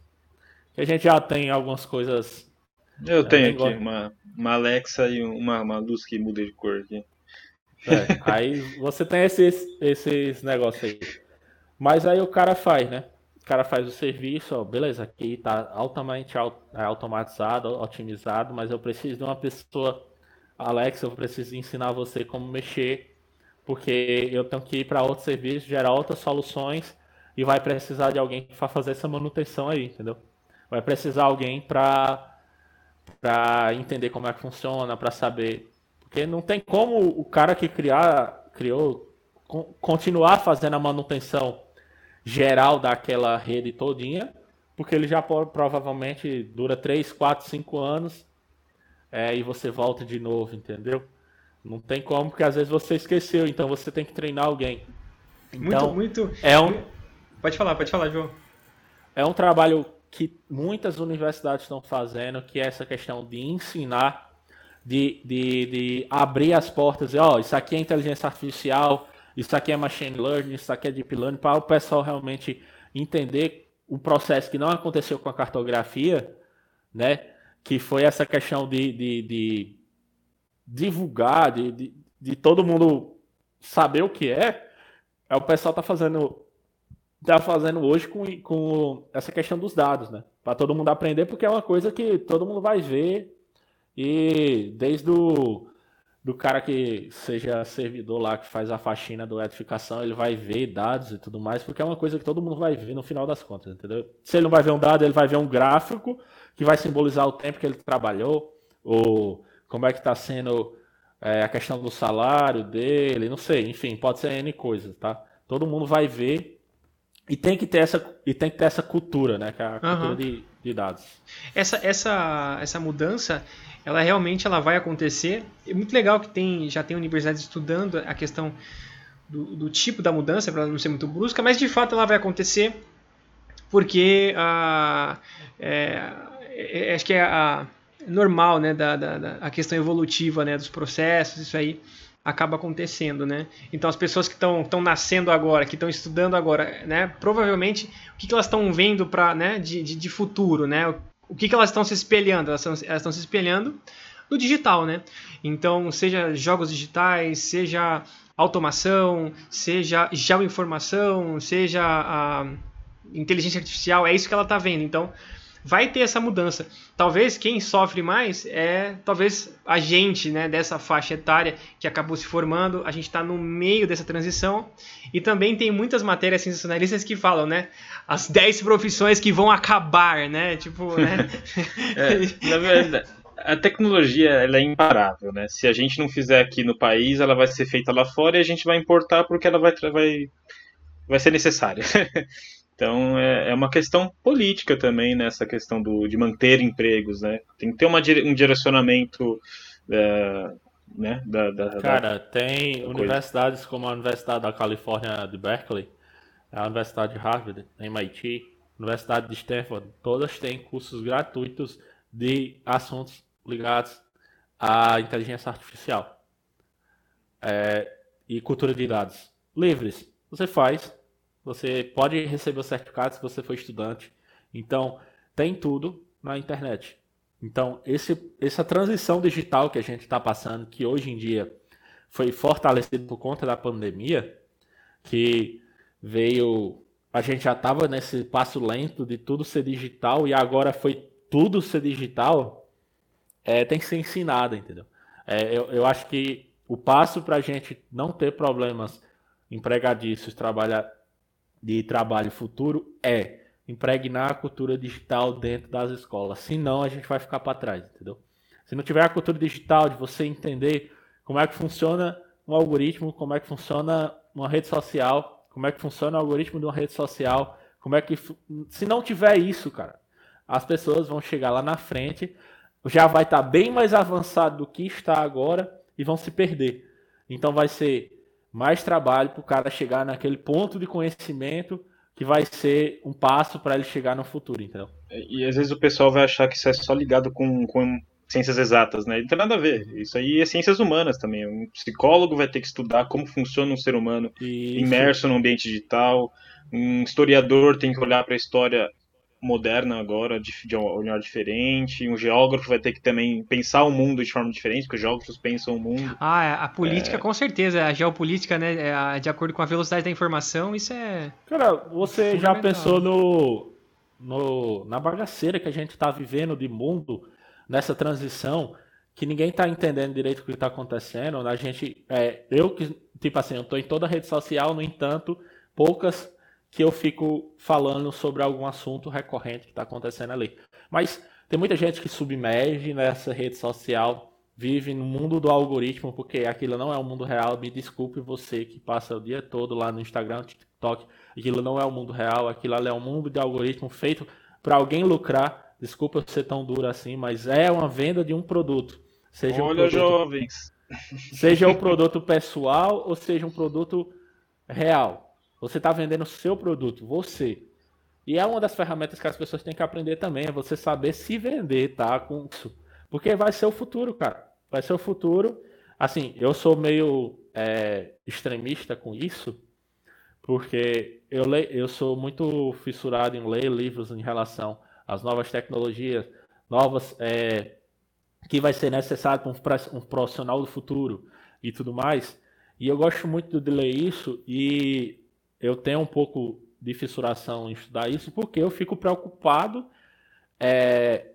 Que a gente já tem algumas coisas. Eu é, tenho aqui uma, uma Alexa e uma, uma luz que muda de cor aqui. É, aí você tem esses, esses negócios aí. Mas aí o cara faz, né? O cara faz o serviço, ó, beleza, aqui tá altamente é, automatizado, otimizado, mas eu preciso de uma pessoa, Alexa, eu preciso ensinar você como mexer porque eu tenho que ir para outro serviço, gerar outras soluções e vai precisar de alguém para fazer essa manutenção aí, entendeu? Vai precisar alguém para para entender como é que funciona, para saber, porque não tem como o cara que criar criou continuar fazendo a manutenção geral daquela rede todinha, porque ele já provavelmente dura 3, 4, 5 anos é, e você volta de novo, entendeu? Não tem como, porque às vezes você esqueceu, então você tem que treinar alguém. Então, muito, muito. É um... Pode falar, pode falar, João. É um trabalho que muitas universidades estão fazendo, que é essa questão de ensinar, de, de, de abrir as portas, e ó, isso aqui é inteligência artificial, isso aqui é machine learning, isso aqui é deep learning, para o pessoal realmente entender um processo que não aconteceu com a cartografia, né? Que foi essa questão de, de, de divulgar, de, de, de, todo mundo saber o que é, é o pessoal tá fazendo tá fazendo hoje com, com essa questão dos dados, né? Para todo mundo aprender, porque é uma coisa que todo mundo vai ver e desde o do cara que seja servidor lá que faz a faxina do edificação, ele vai ver dados e tudo mais, porque é uma coisa que todo mundo vai ver no final das contas, entendeu? Se ele não vai ver um dado, ele vai ver um gráfico que vai simbolizar o tempo que ele trabalhou, ou como é que está sendo é, a questão do salário dele, não sei, enfim, pode ser N coisas, tá? Todo mundo vai ver e tem que ter essa, e tem que ter essa cultura, né? Que é a cultura uhum. de, de dados. Essa, essa, essa mudança ela realmente ela vai acontecer. É muito legal que tem já tem universidades estudando a questão do, do tipo da mudança para não ser muito brusca, mas de fato ela vai acontecer porque a, é, é, acho que é a normal, né, da, da, da, a questão evolutiva, né, dos processos, isso aí acaba acontecendo, né? Então as pessoas que estão nascendo agora, que estão estudando agora, né? Provavelmente o que, que elas estão vendo para, né? De, de, de, futuro, né? o que, que elas estão se espelhando? Elas estão se espelhando no digital, né? Então, seja jogos digitais, seja automação, seja geoinformação, seja a inteligência artificial, é isso que ela está vendo. Então, vai ter essa mudança. Talvez quem sofre mais é talvez a gente, né, dessa faixa etária que acabou se formando. A gente está no meio dessa transição e também tem muitas matérias sensacionalistas que falam, né, as 10 profissões que vão acabar, né, tipo, né. é, na verdade, a tecnologia ela é imparável, né? Se a gente não fizer aqui no país, ela vai ser feita lá fora e a gente vai importar porque ela vai vai, vai ser necessária. Então é, é uma questão política também nessa questão do, de manter empregos, né? Tem que ter uma, um direcionamento é, né, da, da, Cara, da, tem da universidades coisa. como a Universidade da Califórnia de Berkeley, a Universidade de Harvard, MIT, Universidade de Stanford, todas têm cursos gratuitos de assuntos ligados à inteligência artificial é, e cultura de dados livres. Você faz, você pode receber o certificado se você for estudante. Então, tem tudo na internet. Então, esse, essa transição digital que a gente está passando, que hoje em dia foi fortalecido por conta da pandemia, que veio. A gente já estava nesse passo lento de tudo ser digital e agora foi tudo ser digital, é, tem que ser ensinado, entendeu? É, eu, eu acho que o passo para a gente não ter problemas empregadícios, trabalhar de trabalho futuro é impregnar a cultura digital dentro das escolas. Senão a gente vai ficar para trás, entendeu? Se não tiver a cultura digital de você entender como é que funciona um algoritmo, como é que funciona uma rede social, como é que funciona o algoritmo de uma rede social, como é que se não tiver isso, cara, as pessoas vão chegar lá na frente, já vai estar tá bem mais avançado do que está agora e vão se perder. Então vai ser mais trabalho para o cara chegar naquele ponto de conhecimento que vai ser um passo para ele chegar no futuro, entendeu? E às vezes o pessoal vai achar que isso é só ligado com, com ciências exatas, né? Não tem nada a ver. Isso aí é ciências humanas também. Um psicólogo vai ter que estudar como funciona um ser humano isso. imerso no ambiente digital. Um historiador tem que olhar para a história moderna agora, de, de um olhar diferente. Um geógrafo vai ter que também pensar o mundo de forma diferente, porque os geógrafos pensam o mundo. Ah, é, a política, é... com certeza. A geopolítica, né, é de acordo com a velocidade da informação, isso é. Cara, você já pensou no, no, na bagaceira que a gente está vivendo de mundo nessa transição? Que ninguém está entendendo direito o que está acontecendo. A gente, é, eu que, tipo assim, eu estou em toda a rede social, no entanto, poucas que eu fico falando sobre algum assunto recorrente que está acontecendo ali. Mas tem muita gente que submerge nessa rede social, vive no mundo do algoritmo, porque aquilo não é o mundo real. Me desculpe você que passa o dia todo lá no Instagram, TikTok, aquilo não é o mundo real, aquilo ali é um mundo de algoritmo feito para alguém lucrar. Desculpa eu ser tão duro assim, mas é uma venda de um produto. Seja Olha, um produto, jovens! Seja um produto pessoal ou seja um produto real. Você está vendendo o seu produto, você. E é uma das ferramentas que as pessoas têm que aprender também, é você saber se vender, tá? Com isso. Porque vai ser o futuro, cara. Vai ser o futuro. Assim, eu sou meio é, extremista com isso, porque eu, leio, eu sou muito fissurado em ler livros em relação às novas tecnologias, novas é, que vai ser necessário para um profissional do futuro e tudo mais. E eu gosto muito de ler isso e eu tenho um pouco de fissuração em estudar isso porque eu fico preocupado, é,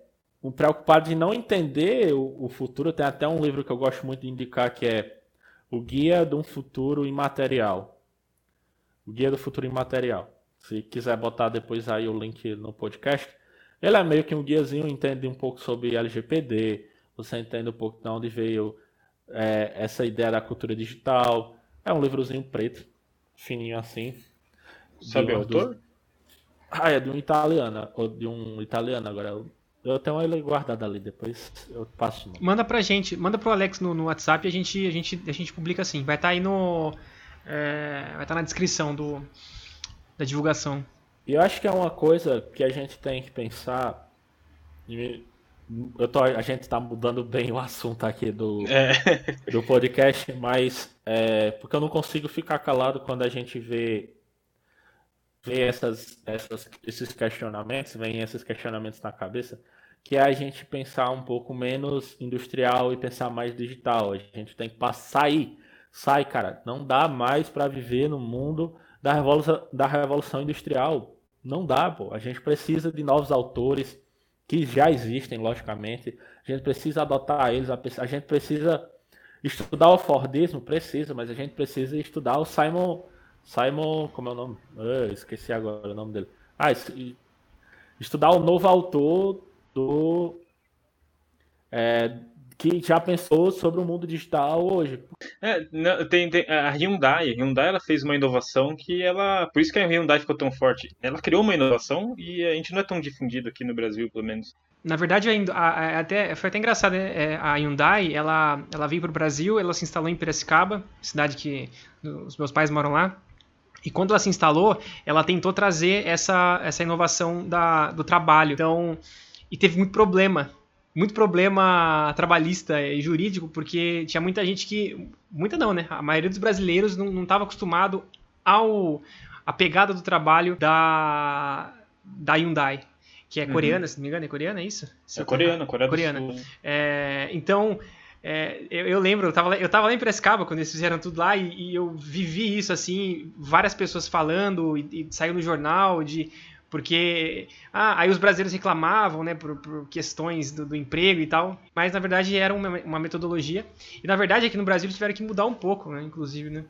preocupado de não entender o, o futuro. Tem até um livro que eu gosto muito de indicar que é O Guia de um Futuro Imaterial. O Guia do Futuro Imaterial. Se quiser botar depois aí o link no podcast. Ele é meio que um guiazinho, entende um pouco sobre LGPD, você entende um pouco de onde veio é, essa ideia da cultura digital. É um livrozinho preto, fininho assim. Sabe o autor? Ah, é de um italiano, ou de um italiano agora. Eu tenho ele guardado ali, depois eu passo. Manda pra gente, manda pro Alex no, no WhatsApp e a gente, a, gente, a gente publica assim. Vai estar tá aí no. É, vai estar tá na descrição do, da divulgação. E eu acho que é uma coisa que a gente tem que pensar. Eu tô, a gente está mudando bem o assunto aqui do, é. do podcast, mas é, porque eu não consigo ficar calado quando a gente vê, vê essas, essas, esses questionamentos, vem esses questionamentos na cabeça, que é a gente pensar um pouco menos industrial e pensar mais digital. A gente tem que passar aí. Sai, cara. Não dá mais para viver no mundo da revolução, da revolução industrial. Não dá, pô. A gente precisa de novos autores que já existem, logicamente. A gente precisa adotar eles, a gente precisa estudar o Fordismo, precisa, mas a gente precisa estudar o Simon. Simon, como é o nome? Ah, esqueci agora o nome dele. Ah, estudar o novo autor do. É, que já pensou sobre o mundo digital hoje. É, não, tem, tem, a Hyundai, a Hyundai ela fez uma inovação que ela, por isso que a Hyundai ficou tão forte. Ela criou uma inovação e a gente não é tão difundido aqui no Brasil, pelo menos. Na verdade, a, a, até, foi até engraçado, né? É, a Hyundai, ela, ela veio para o Brasil, ela se instalou em Piracicaba, cidade que os meus pais moram lá. E quando ela se instalou, ela tentou trazer essa, essa inovação da, do trabalho. Então, e teve muito problema muito problema trabalhista e jurídico, porque tinha muita gente que. Muita não, né? A maioria dos brasileiros não estava acostumado ao a pegada do trabalho da, da Hyundai, que é uhum. coreana, se não me engano, é coreana, é isso? É coreana, coreana. coreana. É, então, é, eu, eu, lembro, eu estava eu tava lá em Prescaba quando eles fizeram tudo lá e, e eu vivi isso, assim, várias pessoas falando e, e saiu no jornal de porque ah, aí os brasileiros reclamavam né, por, por questões do, do, emprego e tal, mas na verdade era uma, uma, metodologia. E na verdade aqui no Brasil eles tiveram que mudar um pouco, né, inclusive, né?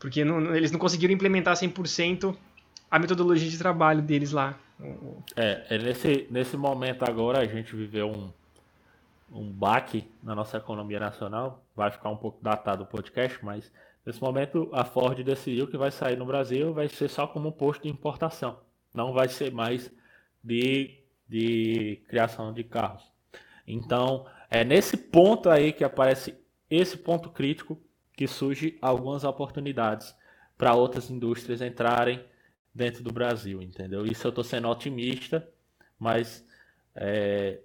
Porque não, eles não conseguiram implementar 100% a metodologia de trabalho deles lá. É, é nesse, nesse momento agora a gente viveu um, um baque na nossa economia nacional. Vai ficar um pouco datado o podcast, mas Nesse momento, a Ford decidiu que vai sair no Brasil, vai ser só como um posto de importação. Não vai ser mais de, de criação de carros. Então, é nesse ponto aí que aparece esse ponto crítico que surge algumas oportunidades para outras indústrias entrarem dentro do Brasil, entendeu? Isso eu estou sendo otimista, mas é,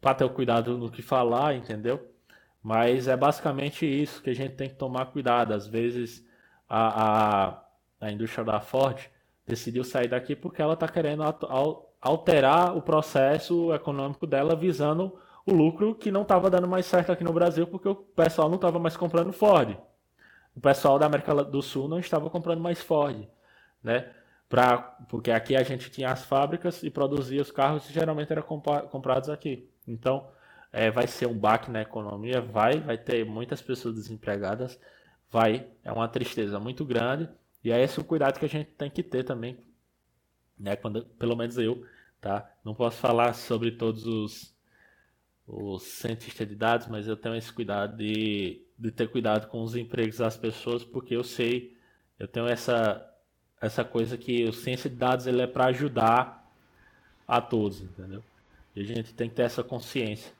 para ter o cuidado no que falar, entendeu? Mas é basicamente isso que a gente tem que tomar cuidado. Às vezes a, a, a indústria da Ford decidiu sair daqui porque ela está querendo alterar o processo econômico dela visando o lucro que não estava dando mais certo aqui no Brasil porque o pessoal não estava mais comprando Ford. O pessoal da América do Sul não estava comprando mais Ford, né? Pra, porque aqui a gente tinha as fábricas e produzia os carros e geralmente eram comprados aqui. Então, é, vai ser um baque na economia, vai, vai ter muitas pessoas desempregadas, vai, é uma tristeza muito grande, e é esse o cuidado que a gente tem que ter também, né, quando, pelo menos eu, tá, não posso falar sobre todos os, os cientistas de dados, mas eu tenho esse cuidado de, de ter cuidado com os empregos das pessoas, porque eu sei, eu tenho essa, essa coisa que o ciência de dados ele é para ajudar a todos, entendeu? E a gente tem que ter essa consciência.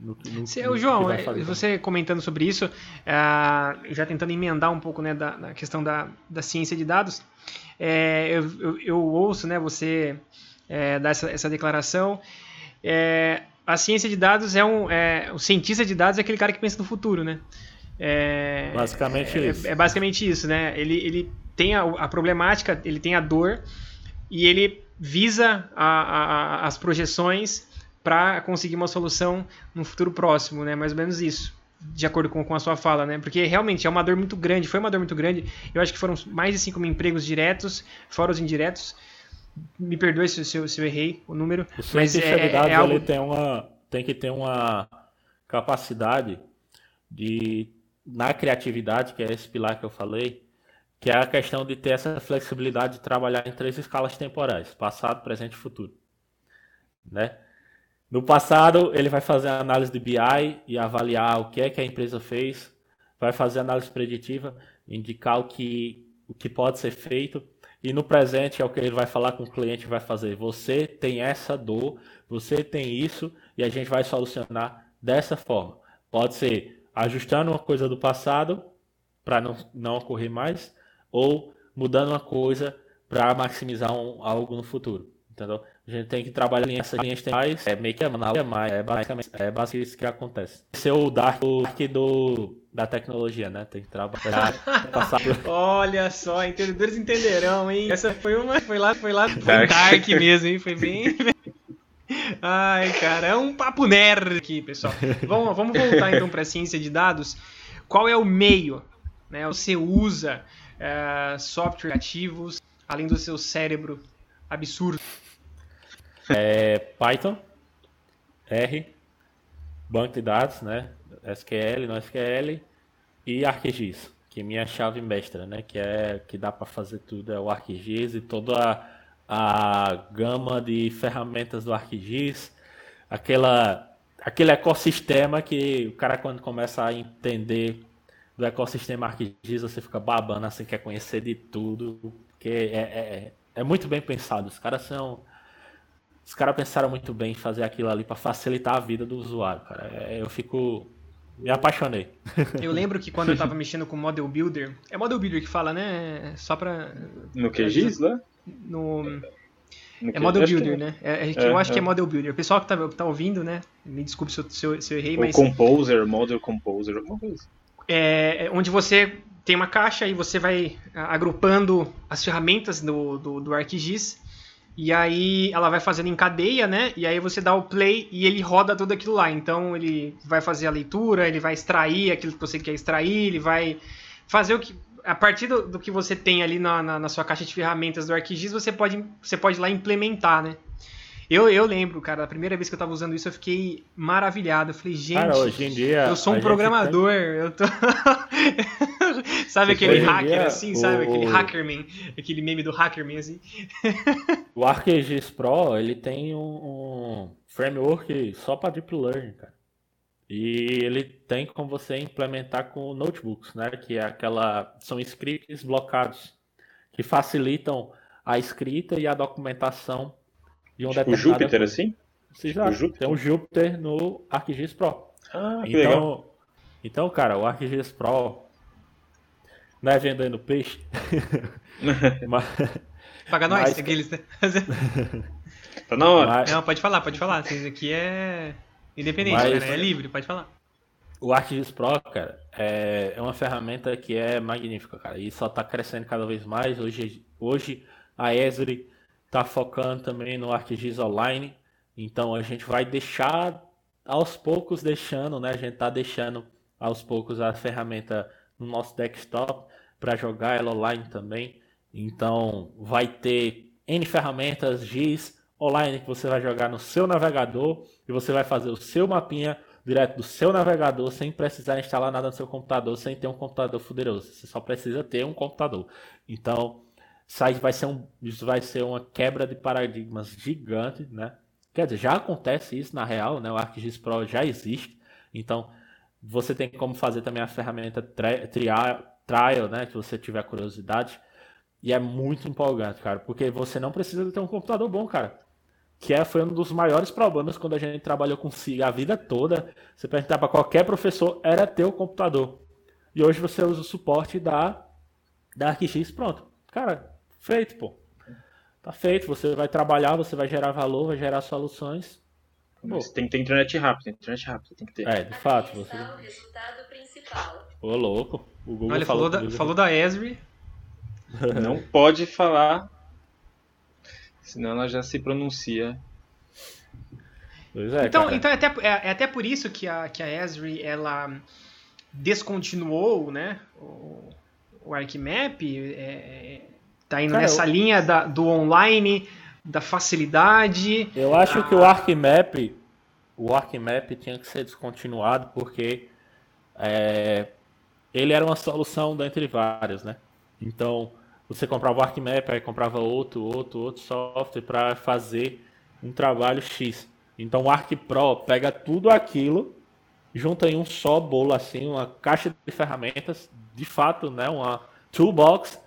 No, no, Se, no João, é, você comentando sobre isso, uh, já tentando emendar um pouco né, da, da questão da, da ciência de dados, é, eu, eu, eu, ouço né, você é, dar essa, essa declaração. É, a ciência de dados é um. É, o cientista de dados é aquele cara que pensa no futuro, né? É, basicamente é, isso. É, basicamente isso, né? Ele, ele tem a, a problemática, ele tem a dor e ele visa a, a, as projeções para conseguir uma solução no futuro próximo, né? Mais ou menos isso, de acordo com, com a sua fala, né? Porque realmente é uma dor muito grande, foi uma dor muito grande. Eu acho que foram mais de 5 mil empregos diretos, fora os indiretos. Me perdoe se, se, eu, se eu errei o número. O mas é, é, é algo... tem, uma, tem que ter uma capacidade de, na criatividade, que é esse pilar que eu falei, que é a questão de ter essa flexibilidade de trabalhar em três escalas temporais: passado, presente e futuro. Né? No passado, ele vai fazer a análise de BI e avaliar o que é que a empresa fez, vai fazer análise preditiva, indicar o que, o que pode ser feito, e no presente é o que ele vai falar com o cliente, vai fazer. Você tem essa dor, você tem isso, e a gente vai solucionar dessa forma. Pode ser ajustando uma coisa do passado para não, não ocorrer mais, ou mudando uma coisa para maximizar um, algo no futuro. Entendeu? A gente tem que trabalhar nessas linhas temporais, é meio que anal, é basicamente é basicamente isso que acontece. Esse é o dark, o dark do, da tecnologia, né? Tem que trabalhar, passar por... Olha só, entendedores entenderão, hein? Essa foi uma, foi lá, foi lá, foi dark, dark mesmo, hein? Foi bem... Ai, cara, é um papo nerd aqui, pessoal. Vamos, vamos voltar então para a ciência de dados. Qual é o meio, né? Você usa é, software ativos, além do seu cérebro absurdo? É Python, R, banco de dados, né? SQL, não SQL e ArcGIS, que é minha chave mestra, né? Que é que dá para fazer tudo é o ArcGIS e toda a, a gama de ferramentas do ArcGIS, aquela aquele ecossistema que o cara quando começa a entender do ecossistema ArcGIS, você fica babando, assim, quer conhecer de tudo, porque é, é, é muito bem pensado. Os caras são. Os caras pensaram muito bem em fazer aquilo ali para facilitar a vida do usuário, cara. É, eu fico. Me apaixonei. Eu lembro que quando eu tava mexendo com Model Builder. É Model Builder que fala, né? Só pra. No QGIS lá? No. No é Model Builder, né? É, é, eu acho que é Model Builder. O pessoal que tá, tá ouvindo, né? Me desculpe se eu, se eu, se eu errei, o mas. Composer, Model Composer, alguma coisa é, onde você tem uma caixa e você vai agrupando as ferramentas do, do, do ArcGIS e aí ela vai fazendo em cadeia, né? E aí você dá o play e ele roda tudo aquilo lá. Então ele vai fazer a leitura, ele vai extrair aquilo que você quer extrair, ele vai fazer o que. A partir do, do que você tem ali na, na, na, sua caixa de ferramentas do ArcGIS, você pode, você pode ir lá implementar, né? Eu, eu lembro, cara, a primeira vez que eu tava usando isso, eu fiquei maravilhado. Eu falei, gente, cara, hoje em dia, eu sou um programador, eu tô. sabe aquele hacker dia, assim, sabe? Aquele hackerman, aquele meme do hackerman assim. o ArcGIS Pro, ele tem um, um framework só para deep learning, cara. E ele tem como você implementar com notebooks, né? Que é aquela. São scripts blocados que facilitam a escrita e a documentação de um tipo Júpiter, assim? Tipo Júpiter? Tem um Júpiter no ArcGIS Pro. Ah, que então, legal. Então, cara, o ArcGIS Pro não é vendendo peixe. mas, Paga nós, mas... aqueles, né? tá na hora. Mas... Não, pode falar, pode falar. Isso aqui é independente, mas... né? É livre, pode falar. O ArcGIS Pro, cara, é, é uma ferramenta que é magnífica, cara. E só está crescendo cada vez mais. Hoje, hoje a Esri está focando também no ArcGIS Online. Então a gente vai deixar aos poucos deixando, né? A gente está deixando aos poucos a ferramenta no nosso desktop para jogar ela online também. Então vai ter N ferramentas GIS online que você vai jogar no seu navegador e você vai fazer o seu mapinha direto do seu navegador sem precisar instalar nada no seu computador, sem ter um computador poderoso. Você só precisa ter um computador. Então, isso vai ser, um, isso vai ser uma quebra de paradigmas gigante, né? Quer dizer, já acontece isso na real, né? O ArcGIS Pro já existe. Então, você tem como fazer também a ferramenta trial, né? Se você tiver curiosidade. E é muito empolgante, cara, porque você não precisa ter um computador bom, cara. Que é, foi um dos maiores problemas quando a gente trabalhou com SIG a vida toda. Você perguntar para qualquer professor, era ter computador. E hoje você usa o suporte da, da ArcGIS, pronto. Cara, Feito, pô. Tá feito. Você vai trabalhar, você vai gerar valor, vai gerar soluções. Você tem que ter internet rápida, internet rápida, tem que ter. É, de fato. Você... O resultado principal. Ô, louco. O Google Olha, falou, falou, da, falou da Esri. Não pode falar, senão ela já se pronuncia. É, então, então é, até, é, é, até por isso que a, que a Esri ela descontinuou né, o, o ArcMap, é, tá indo Cara, nessa eu... linha da, do online, da facilidade. Eu acho que o ArcMap, o ArcMap tinha que ser descontinuado porque é, ele era uma solução dentre várias, né? Então, você comprava o ArcMap, aí comprava outro, outro, outro software para fazer um trabalho X. Então, o Arc Pro pega tudo aquilo, junta em um só bolo, assim, uma caixa de ferramentas, de fato, né? Uma toolbox,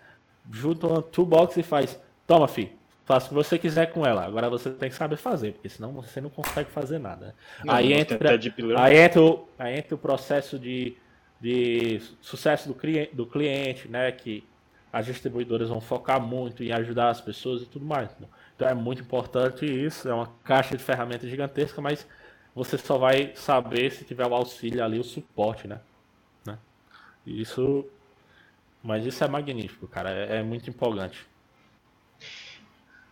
junta uma toolbox e faz, toma, filho, faça o que você quiser com ela. Agora você tem que saber fazer, porque senão você não consegue fazer nada. Não, aí, entra, aí, entra, aí entra o processo de, de sucesso do cliente, do cliente, né? Que as distribuidoras vão focar muito em ajudar as pessoas e tudo mais. Então é muito importante isso, é uma caixa de ferramentas gigantesca, mas você só vai saber se tiver o auxílio ali, o suporte, né? né? Isso. Mas isso é magnífico, cara. É, é muito empolgante.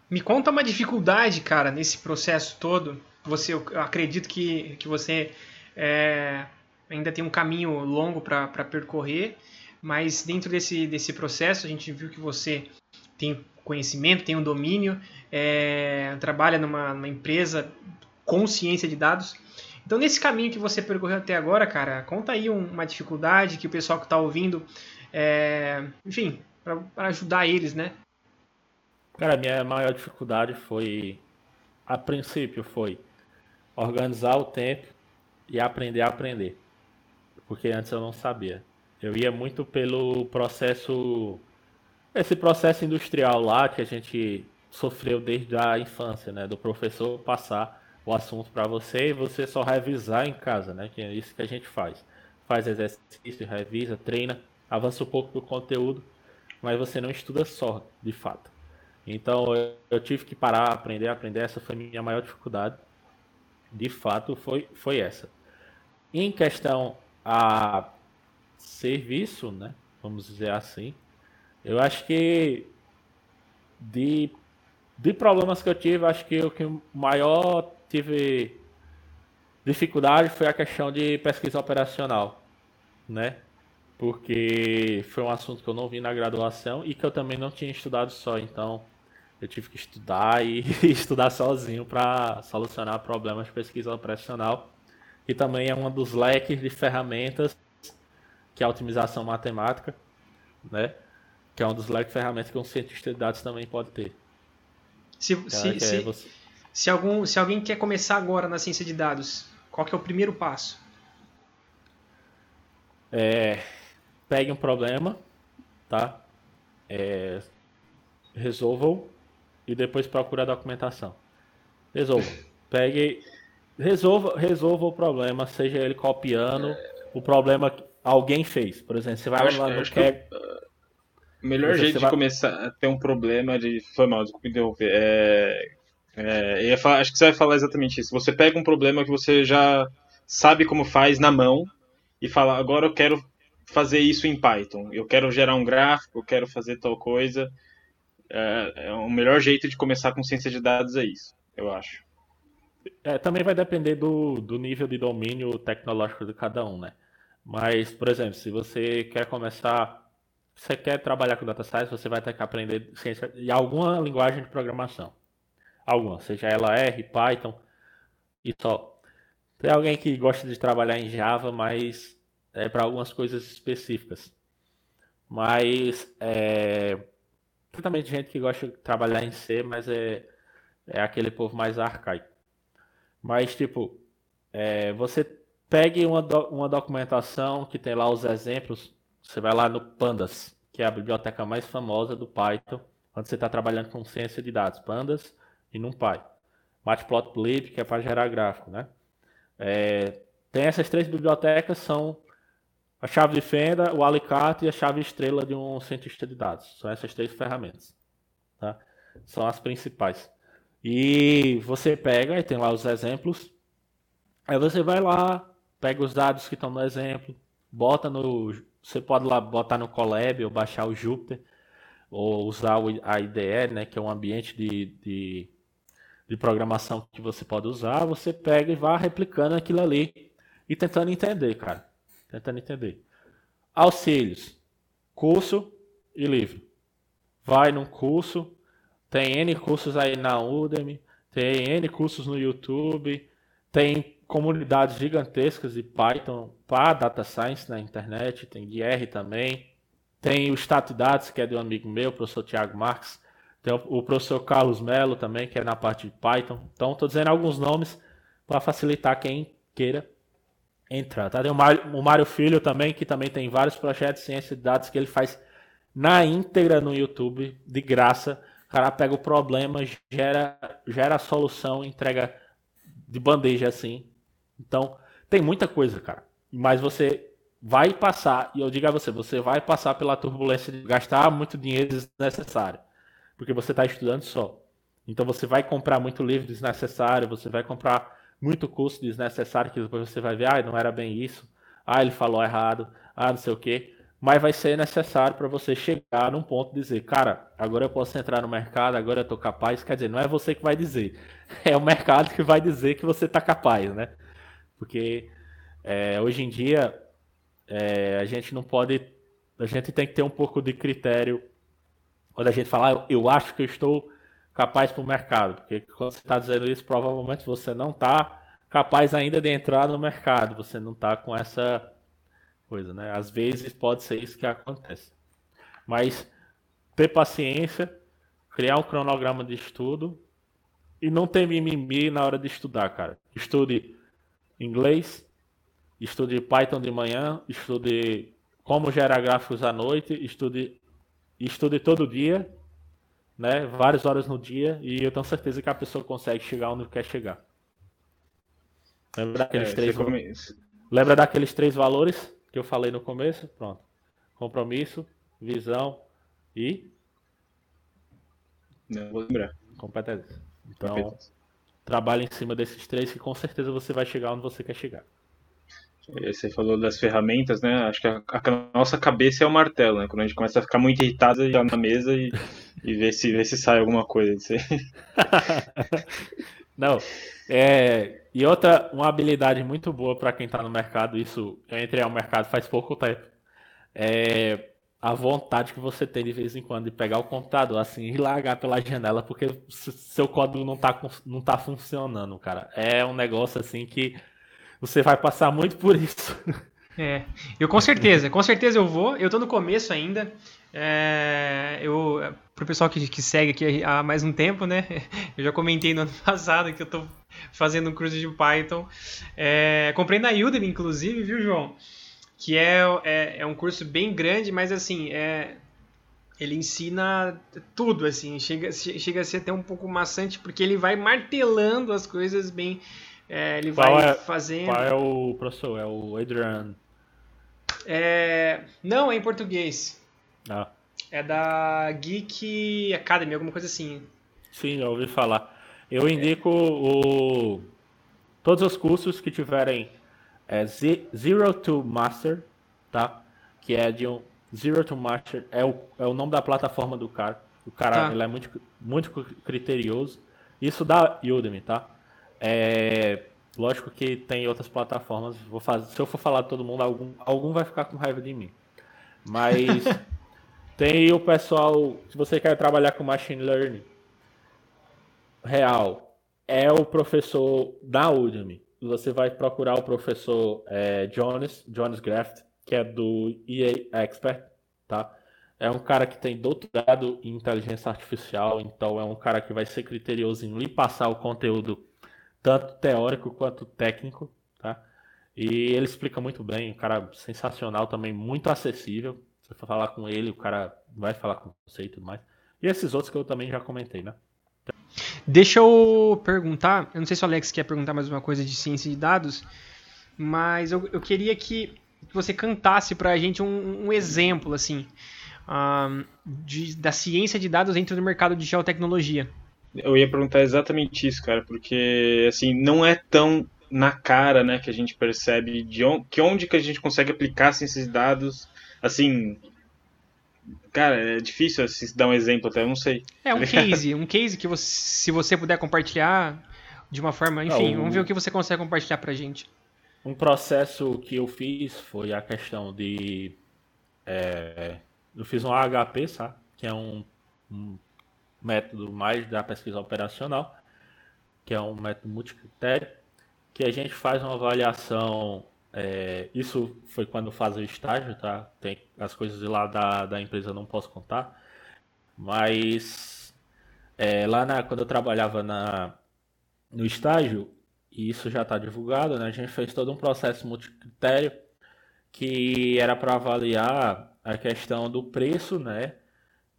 Me conta uma dificuldade, cara, nesse processo todo. Você, eu acredito que, que você é, ainda tem um caminho longo para percorrer. Mas dentro desse, desse processo, a gente viu que você tem conhecimento, tem um domínio, é, trabalha numa, numa empresa com ciência de dados. Então, nesse caminho que você percorreu até agora, cara, conta aí uma dificuldade que o pessoal que está ouvindo, é, enfim, para ajudar eles, né? Cara, a minha maior dificuldade foi, a princípio, foi organizar o tempo e aprender a aprender. Porque antes eu não sabia. Eu ia muito pelo processo. Esse processo industrial lá que a gente sofreu desde a infância, né? Do professor passar o assunto para você e você só revisar em casa, né? Que é isso que a gente faz. Faz exercício, revisa, treina, avança um pouco do conteúdo, mas você não estuda só, de fato. Então eu, eu tive que parar, aprender, aprender. Essa foi minha maior dificuldade. De fato, foi, foi essa. Em questão a serviço, né? Vamos dizer assim. Eu acho que de, de problemas que eu tive, acho que o que maior tive dificuldade foi a questão de pesquisa operacional, né? Porque foi um assunto que eu não vi na graduação e que eu também não tinha estudado só, então eu tive que estudar e estudar sozinho para solucionar problemas de pesquisa operacional, que também é um dos leques de ferramentas que é a otimização matemática, né? Que é um dos leques de ferramentas que um cientista de dados também pode ter. Se, se, se, é você... se, algum, se alguém quer começar agora na ciência de dados, qual que é o primeiro passo? É, pegue um problema, tá? É, resolva e depois procure a documentação. Resolva. Pegue, resolva, resolva o problema, seja ele copiando o problema alguém fez. Por exemplo, você vai acho, lá no que, que o melhor jeito de vai... começar a ter um problema de. Foi mal, desculpa interromper. É, é, falar, acho que você vai falar exatamente isso. Você pega um problema que você já sabe como faz na mão e fala, agora eu quero fazer isso em Python. Eu quero gerar um gráfico, eu quero fazer tal coisa. É, é o melhor jeito de começar com ciência de dados é isso, eu acho. É, também vai depender do, do nível de domínio tecnológico de cada um, né? Mas, por exemplo, se você quer começar, você quer trabalhar com data science, você vai ter que aprender ciência e alguma linguagem de programação. Alguma, seja ela R, Python e só. Tem alguém que gosta de trabalhar em Java, mas é para algumas coisas específicas. Mas é, também gente que gosta de trabalhar em C, mas é, é aquele povo mais arcaico. Mas, tipo, é, você Pegue uma, do, uma documentação que tem lá os exemplos. Você vai lá no Pandas, que é a biblioteca mais famosa do Python, quando você está trabalhando com ciência de dados. Pandas e NumPy. Matplotlib, que é para gerar gráfico, né? É, tem essas três bibliotecas, são a chave de fenda, o alicate e a chave estrela de um cientista de dados. São essas três ferramentas. Tá? São as principais. E você pega e tem lá os exemplos. Aí você vai lá, pega os dados que estão no exemplo, bota no. Você pode lá botar no Colab ou baixar o Jupyter. ou usar a IDE, né, que é um ambiente de, de, de programação que você pode usar, você pega e vai replicando aquilo ali e tentando entender, cara. Tentando entender. Auxílios. Curso e livro. Vai num curso, tem N cursos aí na Udemy, tem N cursos no YouTube, tem comunidades gigantescas de Python para Data Science na internet, tem R também. Tem o Statidados, que é de um amigo meu, o professor Tiago Marques. Tem o professor Carlos Melo também, que é na parte de Python. Então, estou dizendo alguns nomes para facilitar quem queira entrar. Tá? Tem o Mário, o Mário Filho também, que também tem vários projetos de ciência de dados que ele faz na íntegra no YouTube, de graça. O cara pega o problema, gera, gera a solução, entrega de bandeja assim. Então, tem muita coisa, cara. Mas você vai passar, e eu digo a você, você vai passar pela turbulência de gastar muito dinheiro desnecessário, porque você está estudando só. Então você vai comprar muito livro desnecessário, você vai comprar muito curso desnecessário, que depois você vai ver, ah, não era bem isso, ah, ele falou errado, ah, não sei o quê. Mas vai ser necessário para você chegar num ponto de dizer, cara, agora eu posso entrar no mercado, agora eu estou capaz. Quer dizer, não é você que vai dizer, é o mercado que vai dizer que você está capaz, né? Porque é, hoje em dia é, a gente não pode. A gente tem que ter um pouco de critério quando a gente fala, ah, eu acho que eu estou capaz para o mercado. Porque quando você está dizendo isso, provavelmente você não está capaz ainda de entrar no mercado. Você não está com essa coisa, né? Às vezes pode ser isso que acontece. Mas ter paciência, criar um cronograma de estudo e não ter mimimi na hora de estudar, cara. Estude inglês, estude Python de manhã, estude como gerar gráficos à noite, estude, estude todo dia, né? Várias horas no dia, e eu tenho certeza que a pessoa consegue chegar onde quer chegar. Lembra daqueles, é, três. Lembra daqueles três valores que eu falei no começo? Pronto. Compromisso, visão e. Não vou lembrar. Competência. Então, trabalhe em cima desses três que com certeza você vai chegar onde você quer chegar. Você falou das ferramentas, né? Acho que a, a, nossa cabeça é o martelo, né? Quando a gente começa a ficar muito irritado, já na mesa e, e ver, se, ver se sai alguma coisa. Não. É, e outra, uma habilidade muito boa para quem está no mercado, isso eu entrei ao mercado faz pouco tempo, é a vontade que você tem de vez em quando de pegar o computador assim e largar pela janela porque seu código não está não tá funcionando, cara. É um negócio assim que você vai passar muito por isso. É, eu com certeza, com certeza eu vou. Eu tô no começo ainda. É, eu, pro pessoal que, que segue aqui há mais um tempo, né? Eu já comentei no ano passado que eu tô fazendo um curso de Python. É, comprei na Udemy, inclusive, viu, João? Que é, é, é um curso bem grande, mas assim, é, ele ensina tudo, assim. Chega, chega a ser até um pouco maçante, porque ele vai martelando as coisas bem é, ele qual vai é, fazendo. Qual é o professor? É o Adrian? É, não, é em português. Ah. É da Geek Academy, alguma coisa assim. Sim, já ouvi falar. Eu indico o, todos os cursos que tiverem é, Zero to Master, tá? Que é de um Zero to Master é o, é o nome da plataforma do cara. O cara tá. ele é muito, muito criterioso. Isso da Udemy, tá? É, lógico que tem outras plataformas. Vou fazer, se eu for falar de todo mundo, algum, algum vai ficar com raiva de mim. Mas tem o pessoal. Se você quer trabalhar com machine learning real, é o professor da Udemy. Você vai procurar o professor é, Jonas, Jonas Graft, que é do EA Expert, tá? É um cara que tem doutorado em inteligência artificial, então é um cara que vai ser criterioso em lhe passar o conteúdo tanto teórico quanto técnico, tá? E ele explica muito bem, um cara sensacional também, muito acessível. Você for falar com ele, o cara vai falar com você e tudo mais. E esses outros que eu também já comentei, né? Deixa eu perguntar, eu não sei se o Alex quer perguntar mais uma coisa de ciência de dados, mas eu, eu queria que você cantasse para a gente um, um, exemplo, assim, um, de, da ciência de dados dentro do mercado de geotecnologia. Eu ia perguntar exatamente isso, cara, porque assim, não é tão na cara, né, que a gente percebe de onde, que onde que a gente consegue aplicar esses dados, assim, Cara, é difícil assim, dar um exemplo até, eu não sei. É um case, um case que você, se você puder compartilhar de uma forma, enfim, vamos ver o que você consegue compartilhar pra gente. Um processo que eu fiz foi a questão de. É, eu fiz um HP, sabe? Que é um, um método mais da pesquisa operacional, que é um método multicritério, que a gente faz uma avaliação é, isso foi quando faz o estágio, tá? Tem as coisas de lá da, da empresa não posso contar. Mas é, lá na, quando eu trabalhava na, no estágio, e isso já está divulgado, né? A gente fez todo um processo multicritério que era para avaliar a questão do preço, né?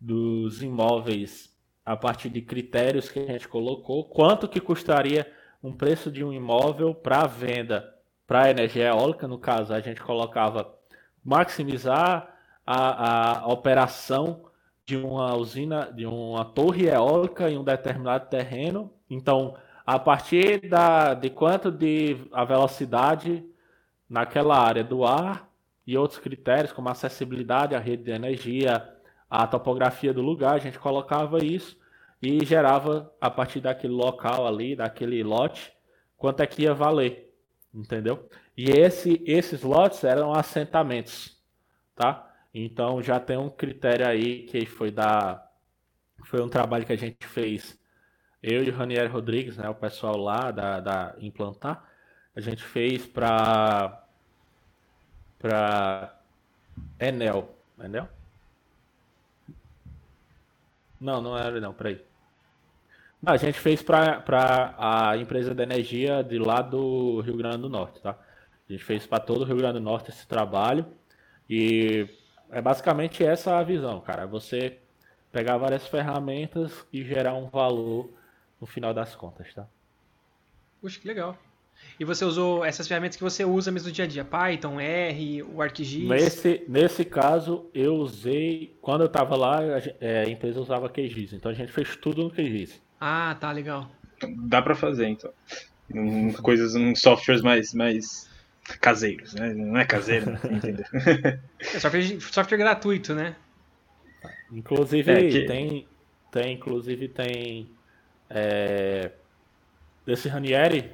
Dos imóveis a partir de critérios que a gente colocou, quanto que custaria um preço de um imóvel para venda para energia eólica, no caso, a gente colocava maximizar a, a operação de uma usina, de uma torre eólica em um determinado terreno. Então, a partir da, de quanto de a velocidade naquela área do ar e outros critérios, como acessibilidade à rede de energia, a topografia do lugar, a gente colocava isso e gerava, a partir daquele local ali, daquele lote, quanto é que ia valer entendeu? E esse, esses lotes eram assentamentos, tá? Então já tem um critério aí que foi da foi um trabalho que a gente fez eu e o Ranieri Rodrigues, né, o pessoal lá da, da implantar, a gente fez para para Enel, Enel? Não, não era não, peraí. A gente fez para a empresa de energia de lá do Rio Grande do Norte, tá? A gente fez para todo o Rio Grande do Norte esse trabalho e é basicamente essa a visão, cara. Você pegar várias ferramentas e gerar um valor no final das contas, tá? Puxa, que legal. E você usou essas ferramentas que você usa mesmo no dia a dia? Python, R, o ArcGIS? Nesse, nesse caso, eu usei... Quando eu estava lá, a, a empresa usava QGIS. Então a gente fez tudo no QGIS. Ah, tá, legal. Dá para fazer, então. Um, coisas, um softwares mais, mais caseiros, né? Não é caseiro, entendeu? É software, software gratuito, né? Inclusive é, que... tem, tem, inclusive tem é, desse Ranieri,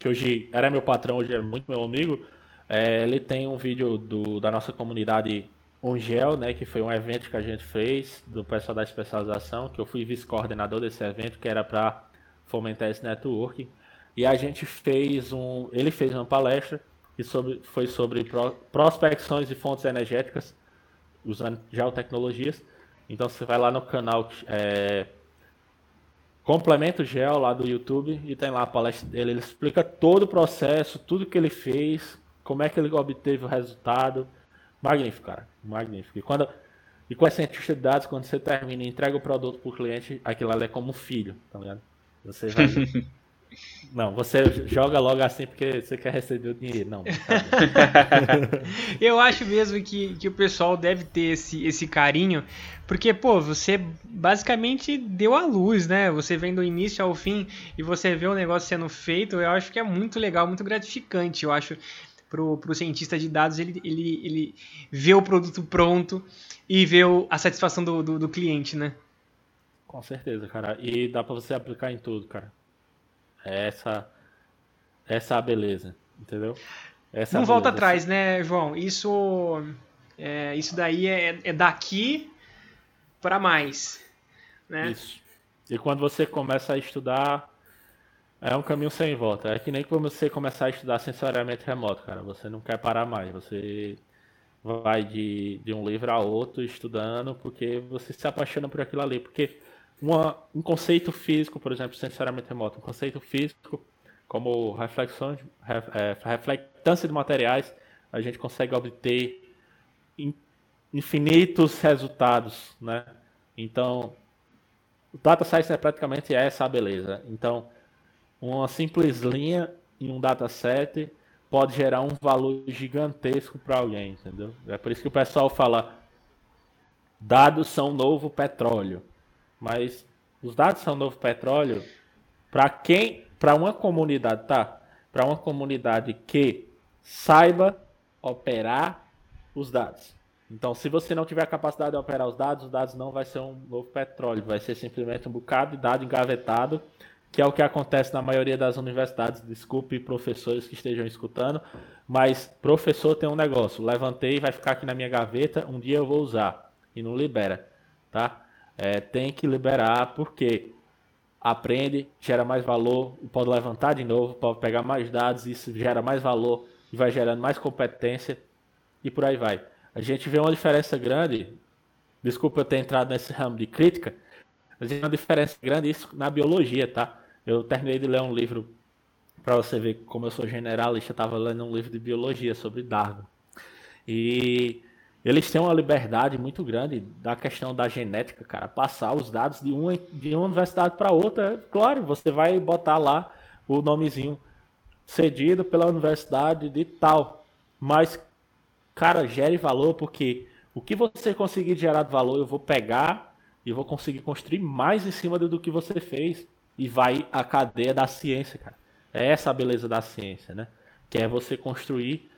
que hoje era meu patrão, hoje é muito meu amigo. É, ele tem um vídeo do, da nossa comunidade Ungel, né, que foi um evento que a gente fez do pessoal da especialização, que eu fui vice-coordenador desse evento, que era para fomentar esse networking. E a gente fez um, ele fez uma palestra que sobre, foi sobre pro, prospecções de fontes energéticas usando geotecnologias. Então você vai lá no canal é, Complemento Gel lá do YouTube e tem lá a palestra dele. Ele explica todo o processo, tudo que ele fez, como é que ele obteve o resultado Magnífico, cara. Magnífico. E, quando, e com a cientista de dados, quando você termina e entrega o produto para o cliente, aquilo ali é como um filho, tá ligado? Você vai. Não, você joga logo assim porque você quer receber o dinheiro. Não. Eu acho mesmo que, que o pessoal deve ter esse, esse carinho, porque, pô, você basicamente deu a luz, né? Você vem do início ao fim e você vê o negócio sendo feito, eu acho que é muito legal, muito gratificante. Eu acho pro, pro cientista de dados ele, ele, ele vê o produto pronto e vê o, a satisfação do, do, do, cliente, né? Com certeza, cara. E dá para você aplicar em tudo, cara. É essa, essa é a beleza, entendeu? Essa Não volta atrás, né, João? Isso, é, isso daí é, é daqui para mais, né? Isso. E quando você começa a estudar é um caminho sem volta. É que nem quando você começar a estudar sensoriamento remoto, cara. Você não quer parar mais. Você vai de, de um livro a outro estudando porque você se apaixona por aquilo ali. Porque uma, um conceito físico, por exemplo, sensoriamento remoto, um conceito físico como reflexão, é, reflectância de materiais, a gente consegue obter infinitos resultados, né? Então, o data science é praticamente essa a beleza. Então, uma simples linha em um dataset pode gerar um valor gigantesco para alguém, entendeu? É por isso que o pessoal fala dados são novo petróleo. Mas os dados são novo petróleo para quem, para uma comunidade, tá? Para uma comunidade que saiba operar os dados. Então, se você não tiver a capacidade de operar os dados, os dados não vai ser um novo petróleo, vai ser simplesmente um bocado de dado engavetado, que é o que acontece na maioria das universidades. Desculpe professores que estejam escutando, mas professor tem um negócio, levantei, vai ficar aqui na minha gaveta, um dia eu vou usar e não libera, tá? É, tem que liberar porque aprende, gera mais valor, pode levantar de novo, pode pegar mais dados, isso gera mais valor e vai gerando mais competência e por aí vai. A gente vê uma diferença grande, desculpa eu ter entrado nesse ramo de crítica, mas uma diferença grande isso na biologia, tá? Eu terminei de ler um livro, para você ver como eu sou generalista, estava lendo um livro de biologia sobre Darwin. E eles têm uma liberdade muito grande da questão da genética, cara. Passar os dados de uma, de uma universidade para outra, claro, você vai botar lá o nomezinho cedido pela universidade de tal. Mas, cara, gere valor porque o que você conseguir gerar de valor, eu vou pegar e vou conseguir construir mais em cima do que você fez e vai a cadeia da ciência, cara. É essa a beleza da ciência, né? Que é você construir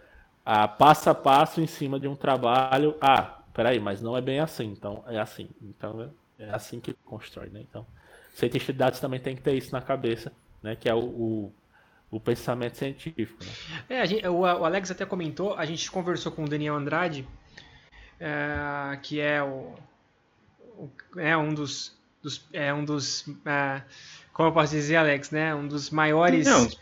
a passo a passo em cima de um trabalho. Ah, peraí, mas não é bem assim. Então é assim. Então é assim que constrói, né? Então, cientista de dados também tem que ter isso na cabeça, né? Que é o, o, o pensamento científico. Né? É, gente, o, o, Alex até comentou. A gente conversou com o Daniel Andrade, é, que é o, o, é um dos, dos é um dos é, como eu posso dizer, Alex, né? Um dos maiores. Não, os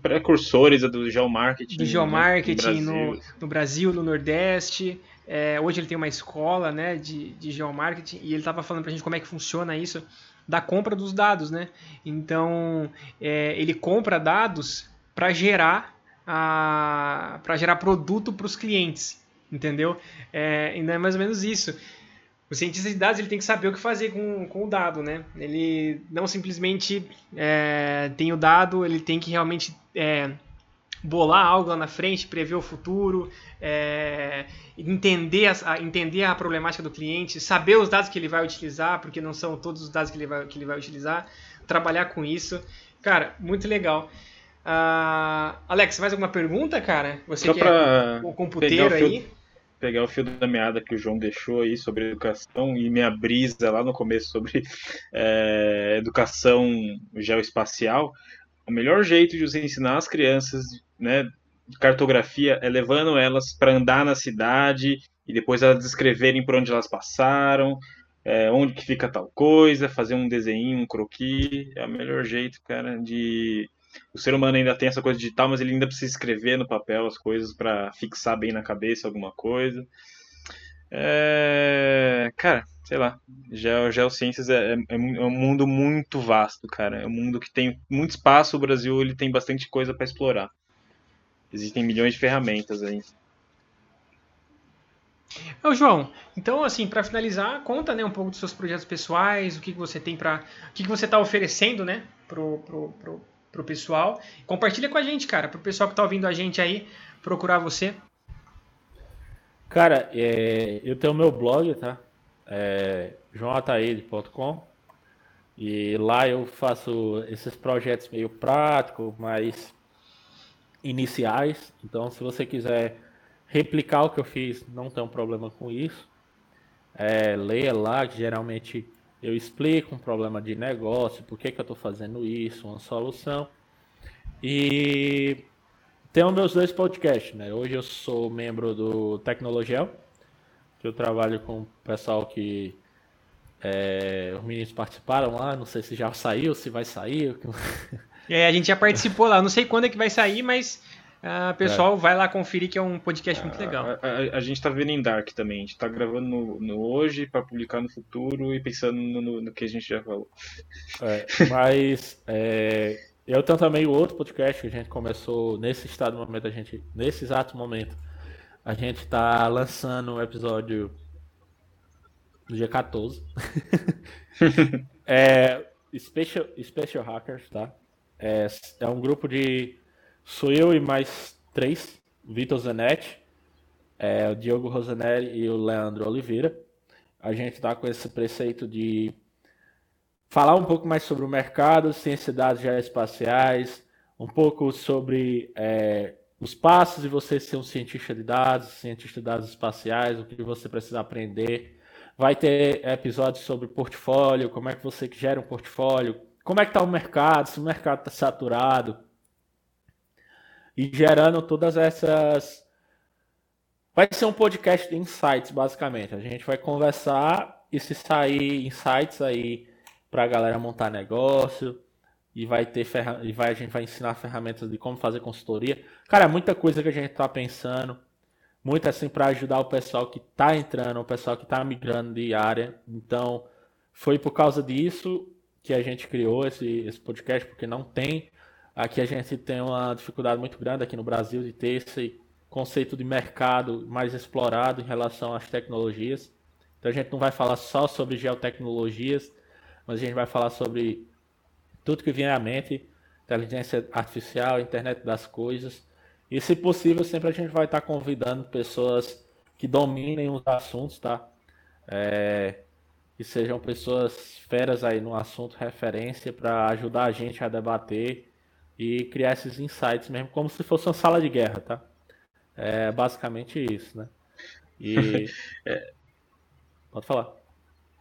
precursores do geomarketing. Do geomarketing no, no, Brasil. no, Brasil, no Nordeste. É, hoje ele tem uma escola né, de, de geomarketing e ele estava falando para a gente como é que funciona isso da compra dos dados, né? Então é, ele compra dados para gerar para gerar produto para os clientes, entendeu? É, ainda é mais ou menos isso o cientista de dados ele tem que saber o que fazer com, com o dado, né? Ele não simplesmente é, tem o dado, ele tem que realmente é, bolar algo lá na frente, prever o futuro, é, entender, a, entender a problemática do cliente, saber os dados que ele vai utilizar, porque não são todos os dados que ele vai, que ele vai utilizar, trabalhar com isso. Cara, muito legal. Uh, Alex, mais alguma pergunta, cara? Você Só que é o computeiro aí pegar o fio da meada que o João deixou aí sobre educação e minha brisa lá no começo sobre é, educação geoespacial, o melhor jeito de você ensinar as crianças, né, cartografia é levando elas para andar na cidade e depois elas descreverem por onde elas passaram, é, onde que fica tal coisa, fazer um desenho, um croquis, é o melhor jeito, cara, de o ser humano ainda tem essa coisa digital, mas ele ainda precisa escrever no papel as coisas para fixar bem na cabeça alguma coisa. É... Cara, sei lá, Geo, geociências é, é, é, um mundo muito vasto, cara. É um mundo que tem muito espaço. O Brasil ele tem bastante coisa para explorar. Existem milhões de ferramentas aí. Ô, João, então assim, para finalizar, conta né, um pouco dos seus projetos pessoais, o que, que você tem para, o que, que você está oferecendo, né, pro, pro, pro, pro pessoal. Compartilha com a gente, cara, pro pessoal que tá ouvindo a gente aí procurar você. Cara, é, eu tenho meu blog, tá? É, joãoataíde.com e lá eu faço esses projetos meio práticos, mais iniciais. Então, se você quiser replicar o que eu fiz, não tem um problema com isso. É, leia lá, que geralmente eu explico um problema de negócio, por que, que eu estou fazendo isso, uma solução. E tenho meus dois podcasts, né? Hoje eu sou membro do Tecnologel, que eu trabalho com o pessoal que é, os meninos participaram lá, não sei se já saiu, se vai sair. É, a gente já participou lá, não sei quando é que vai sair, mas Uh, pessoal, é. vai lá conferir que é um podcast muito legal. A, a, a gente tá vendo em Dark também. A gente tá gravando no, no hoje para publicar no futuro e pensando no, no, que a gente já falou. É, mas é, eu tenho também o outro podcast que a gente começou nesse estado momento, a gente, nesse exato momento, a gente tá lançando o um episódio no dia 14. é Special, Special Hackers, tá? É, é um grupo de Sou eu e mais três, Vitor Zanetti, é, o Diogo Rosanelli e o Leandro Oliveira. A gente está com esse preceito de falar um pouco mais sobre o mercado, ciência de dados geoespaciais, um pouco sobre é, os passos de você ser um cientista de dados, cientista de dados espaciais, o que você precisa aprender. Vai ter episódios sobre portfólio, como é que você gera um portfólio, como é que está o mercado, se o mercado está saturado. E gerando todas essas. Vai ser um podcast de insights, basicamente. A gente vai conversar e se sair insights aí para a galera montar negócio, e vai ter e vai, a gente vai ensinar ferramentas de como fazer consultoria. Cara, muita coisa que a gente está pensando, muito assim para ajudar o pessoal que está entrando, o pessoal que está migrando de área. Então, foi por causa disso que a gente criou esse, esse podcast, porque não tem. Aqui a gente tem uma dificuldade muito grande aqui no Brasil de ter esse conceito de mercado mais explorado em relação às tecnologias. Então a gente não vai falar só sobre geotecnologias, mas a gente vai falar sobre tudo que vier à mente, inteligência artificial, internet das coisas. E se possível, sempre a gente vai estar convidando pessoas que dominem os assuntos, tá? É, que sejam pessoas feras aí no assunto, referência, para ajudar a gente a debater e criar esses insights mesmo, como se fosse uma sala de guerra, tá? É basicamente isso, né? E. é... Pode falar.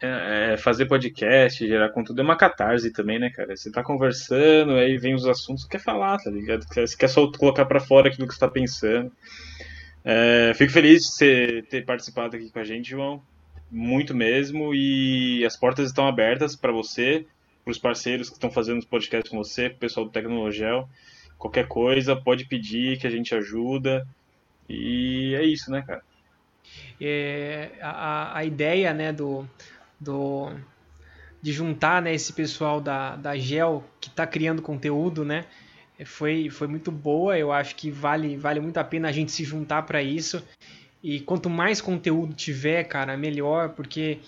É, é, fazer podcast, gerar conteúdo é uma catarse também, né, cara? Você tá conversando, aí vem os assuntos, quer falar, tá ligado? Você quer só colocar para fora aquilo que você tá pensando. É, fico feliz de você ter participado aqui com a gente, João. Muito mesmo. E as portas estão abertas para você, para os parceiros que estão fazendo os podcasts com você, pro pessoal do Tecnologel. Qualquer coisa, pode pedir que a gente ajuda. E é isso, né, cara? É, a, a ideia né, do, do de juntar né, esse pessoal da, da Gel que está criando conteúdo, né? Foi, foi muito boa, eu acho que vale, vale muito a pena a gente se juntar para isso. E quanto mais conteúdo tiver, cara, melhor, porque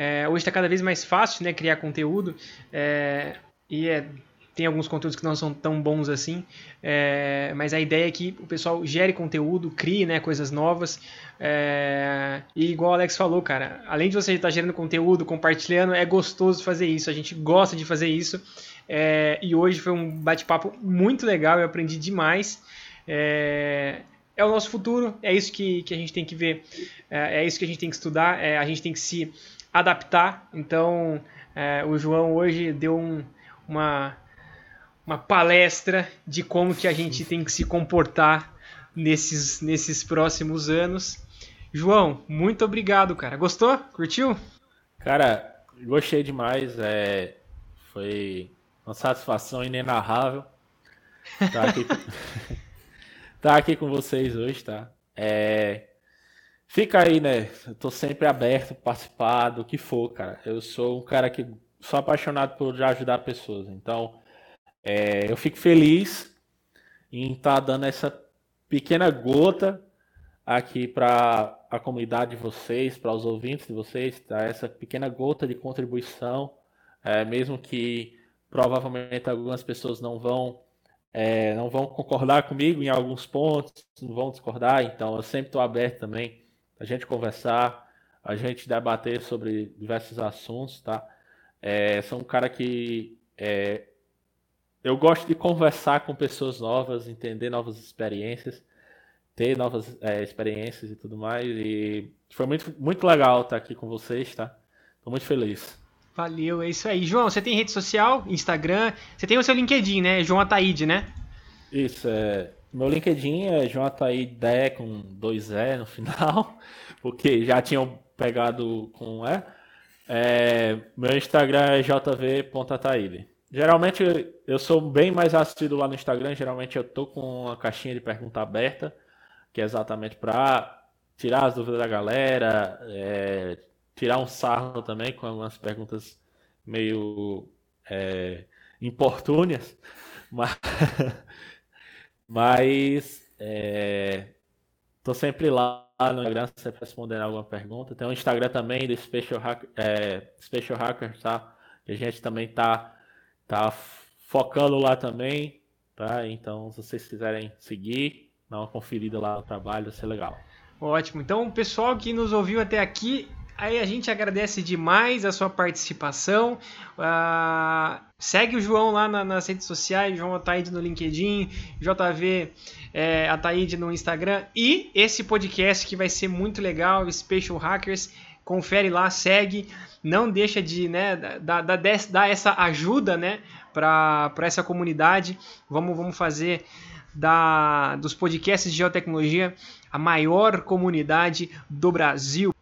é, hoje está cada vez mais fácil né, criar conteúdo. É, e é tem alguns conteúdos que não são tão bons assim, é, mas a ideia é que o pessoal gere conteúdo, crie né, coisas novas. É, e igual o Alex falou, cara, além de você estar gerando conteúdo, compartilhando, é gostoso fazer isso. A gente gosta de fazer isso. É, e hoje foi um bate-papo muito legal, eu aprendi demais. É, o nosso futuro, é isso que, que a gente tem que ver, é, é isso que a gente tem que estudar, é, a gente tem que se adaptar. Então, é, o João hoje deu um, uma uma palestra de como que a gente tem que se comportar nesses, nesses próximos anos. João, muito obrigado, cara. Gostou? Curtiu? Cara, gostei demais. É, foi uma satisfação inenarrável estar aqui, estar aqui com vocês hoje, tá? É, fica aí, né? Eu tô sempre aberto participar do que for, cara. Eu sou um cara que sou apaixonado por ajudar pessoas. Então, é, eu fico feliz em estar tá dando essa pequena gota aqui para a comunidade de vocês, para os ouvintes de vocês, tá? essa pequena gota de contribuição, é, mesmo que provavelmente algumas pessoas não vão é, não vão concordar comigo em alguns pontos, não vão discordar, então eu sempre estou aberto também a gente conversar, a gente debater sobre diversos assuntos, tá? É, sou um cara que é, eu gosto de conversar com pessoas novas, entender novas experiências, ter novas é, experiências e tudo mais. E foi muito, muito legal estar aqui com vocês, tá? Tô muito feliz. Valeu, é isso aí. João, você tem rede social, Instagram, você tem o seu LinkedIn, né? João Ataíde, né? Isso, é. Meu LinkedIn é João Ataíde Dé com dois E no final, porque já tinham pegado com E. É, meu Instagram é jv.ataíde. Geralmente eu sou bem mais assíduo lá no Instagram. Geralmente eu tô com uma caixinha de pergunta aberta, que é exatamente para tirar as dúvidas da galera, é, tirar um sarro também com algumas perguntas meio é. Mas, mas é, tô sempre lá no Instagram, sempre respondendo alguma pergunta. Tem um Instagram também do Special Hacker, é, Special Hacker tá? A gente também tá tá focando lá também, tá? Então, se vocês quiserem seguir, dar uma conferida lá no trabalho, vai ser legal. Ótimo. Então, o pessoal que nos ouviu até aqui, aí a gente agradece demais a sua participação. Uh, segue o João lá na, nas redes sociais, João Ataíde no LinkedIn, JV é, Ataíde no Instagram e esse podcast que vai ser muito legal, Special Hackers. Confere lá, segue, não deixa de né, dar, dar, dar essa ajuda né, para essa comunidade. Vamos, vamos fazer da, dos podcasts de geotecnologia a maior comunidade do Brasil.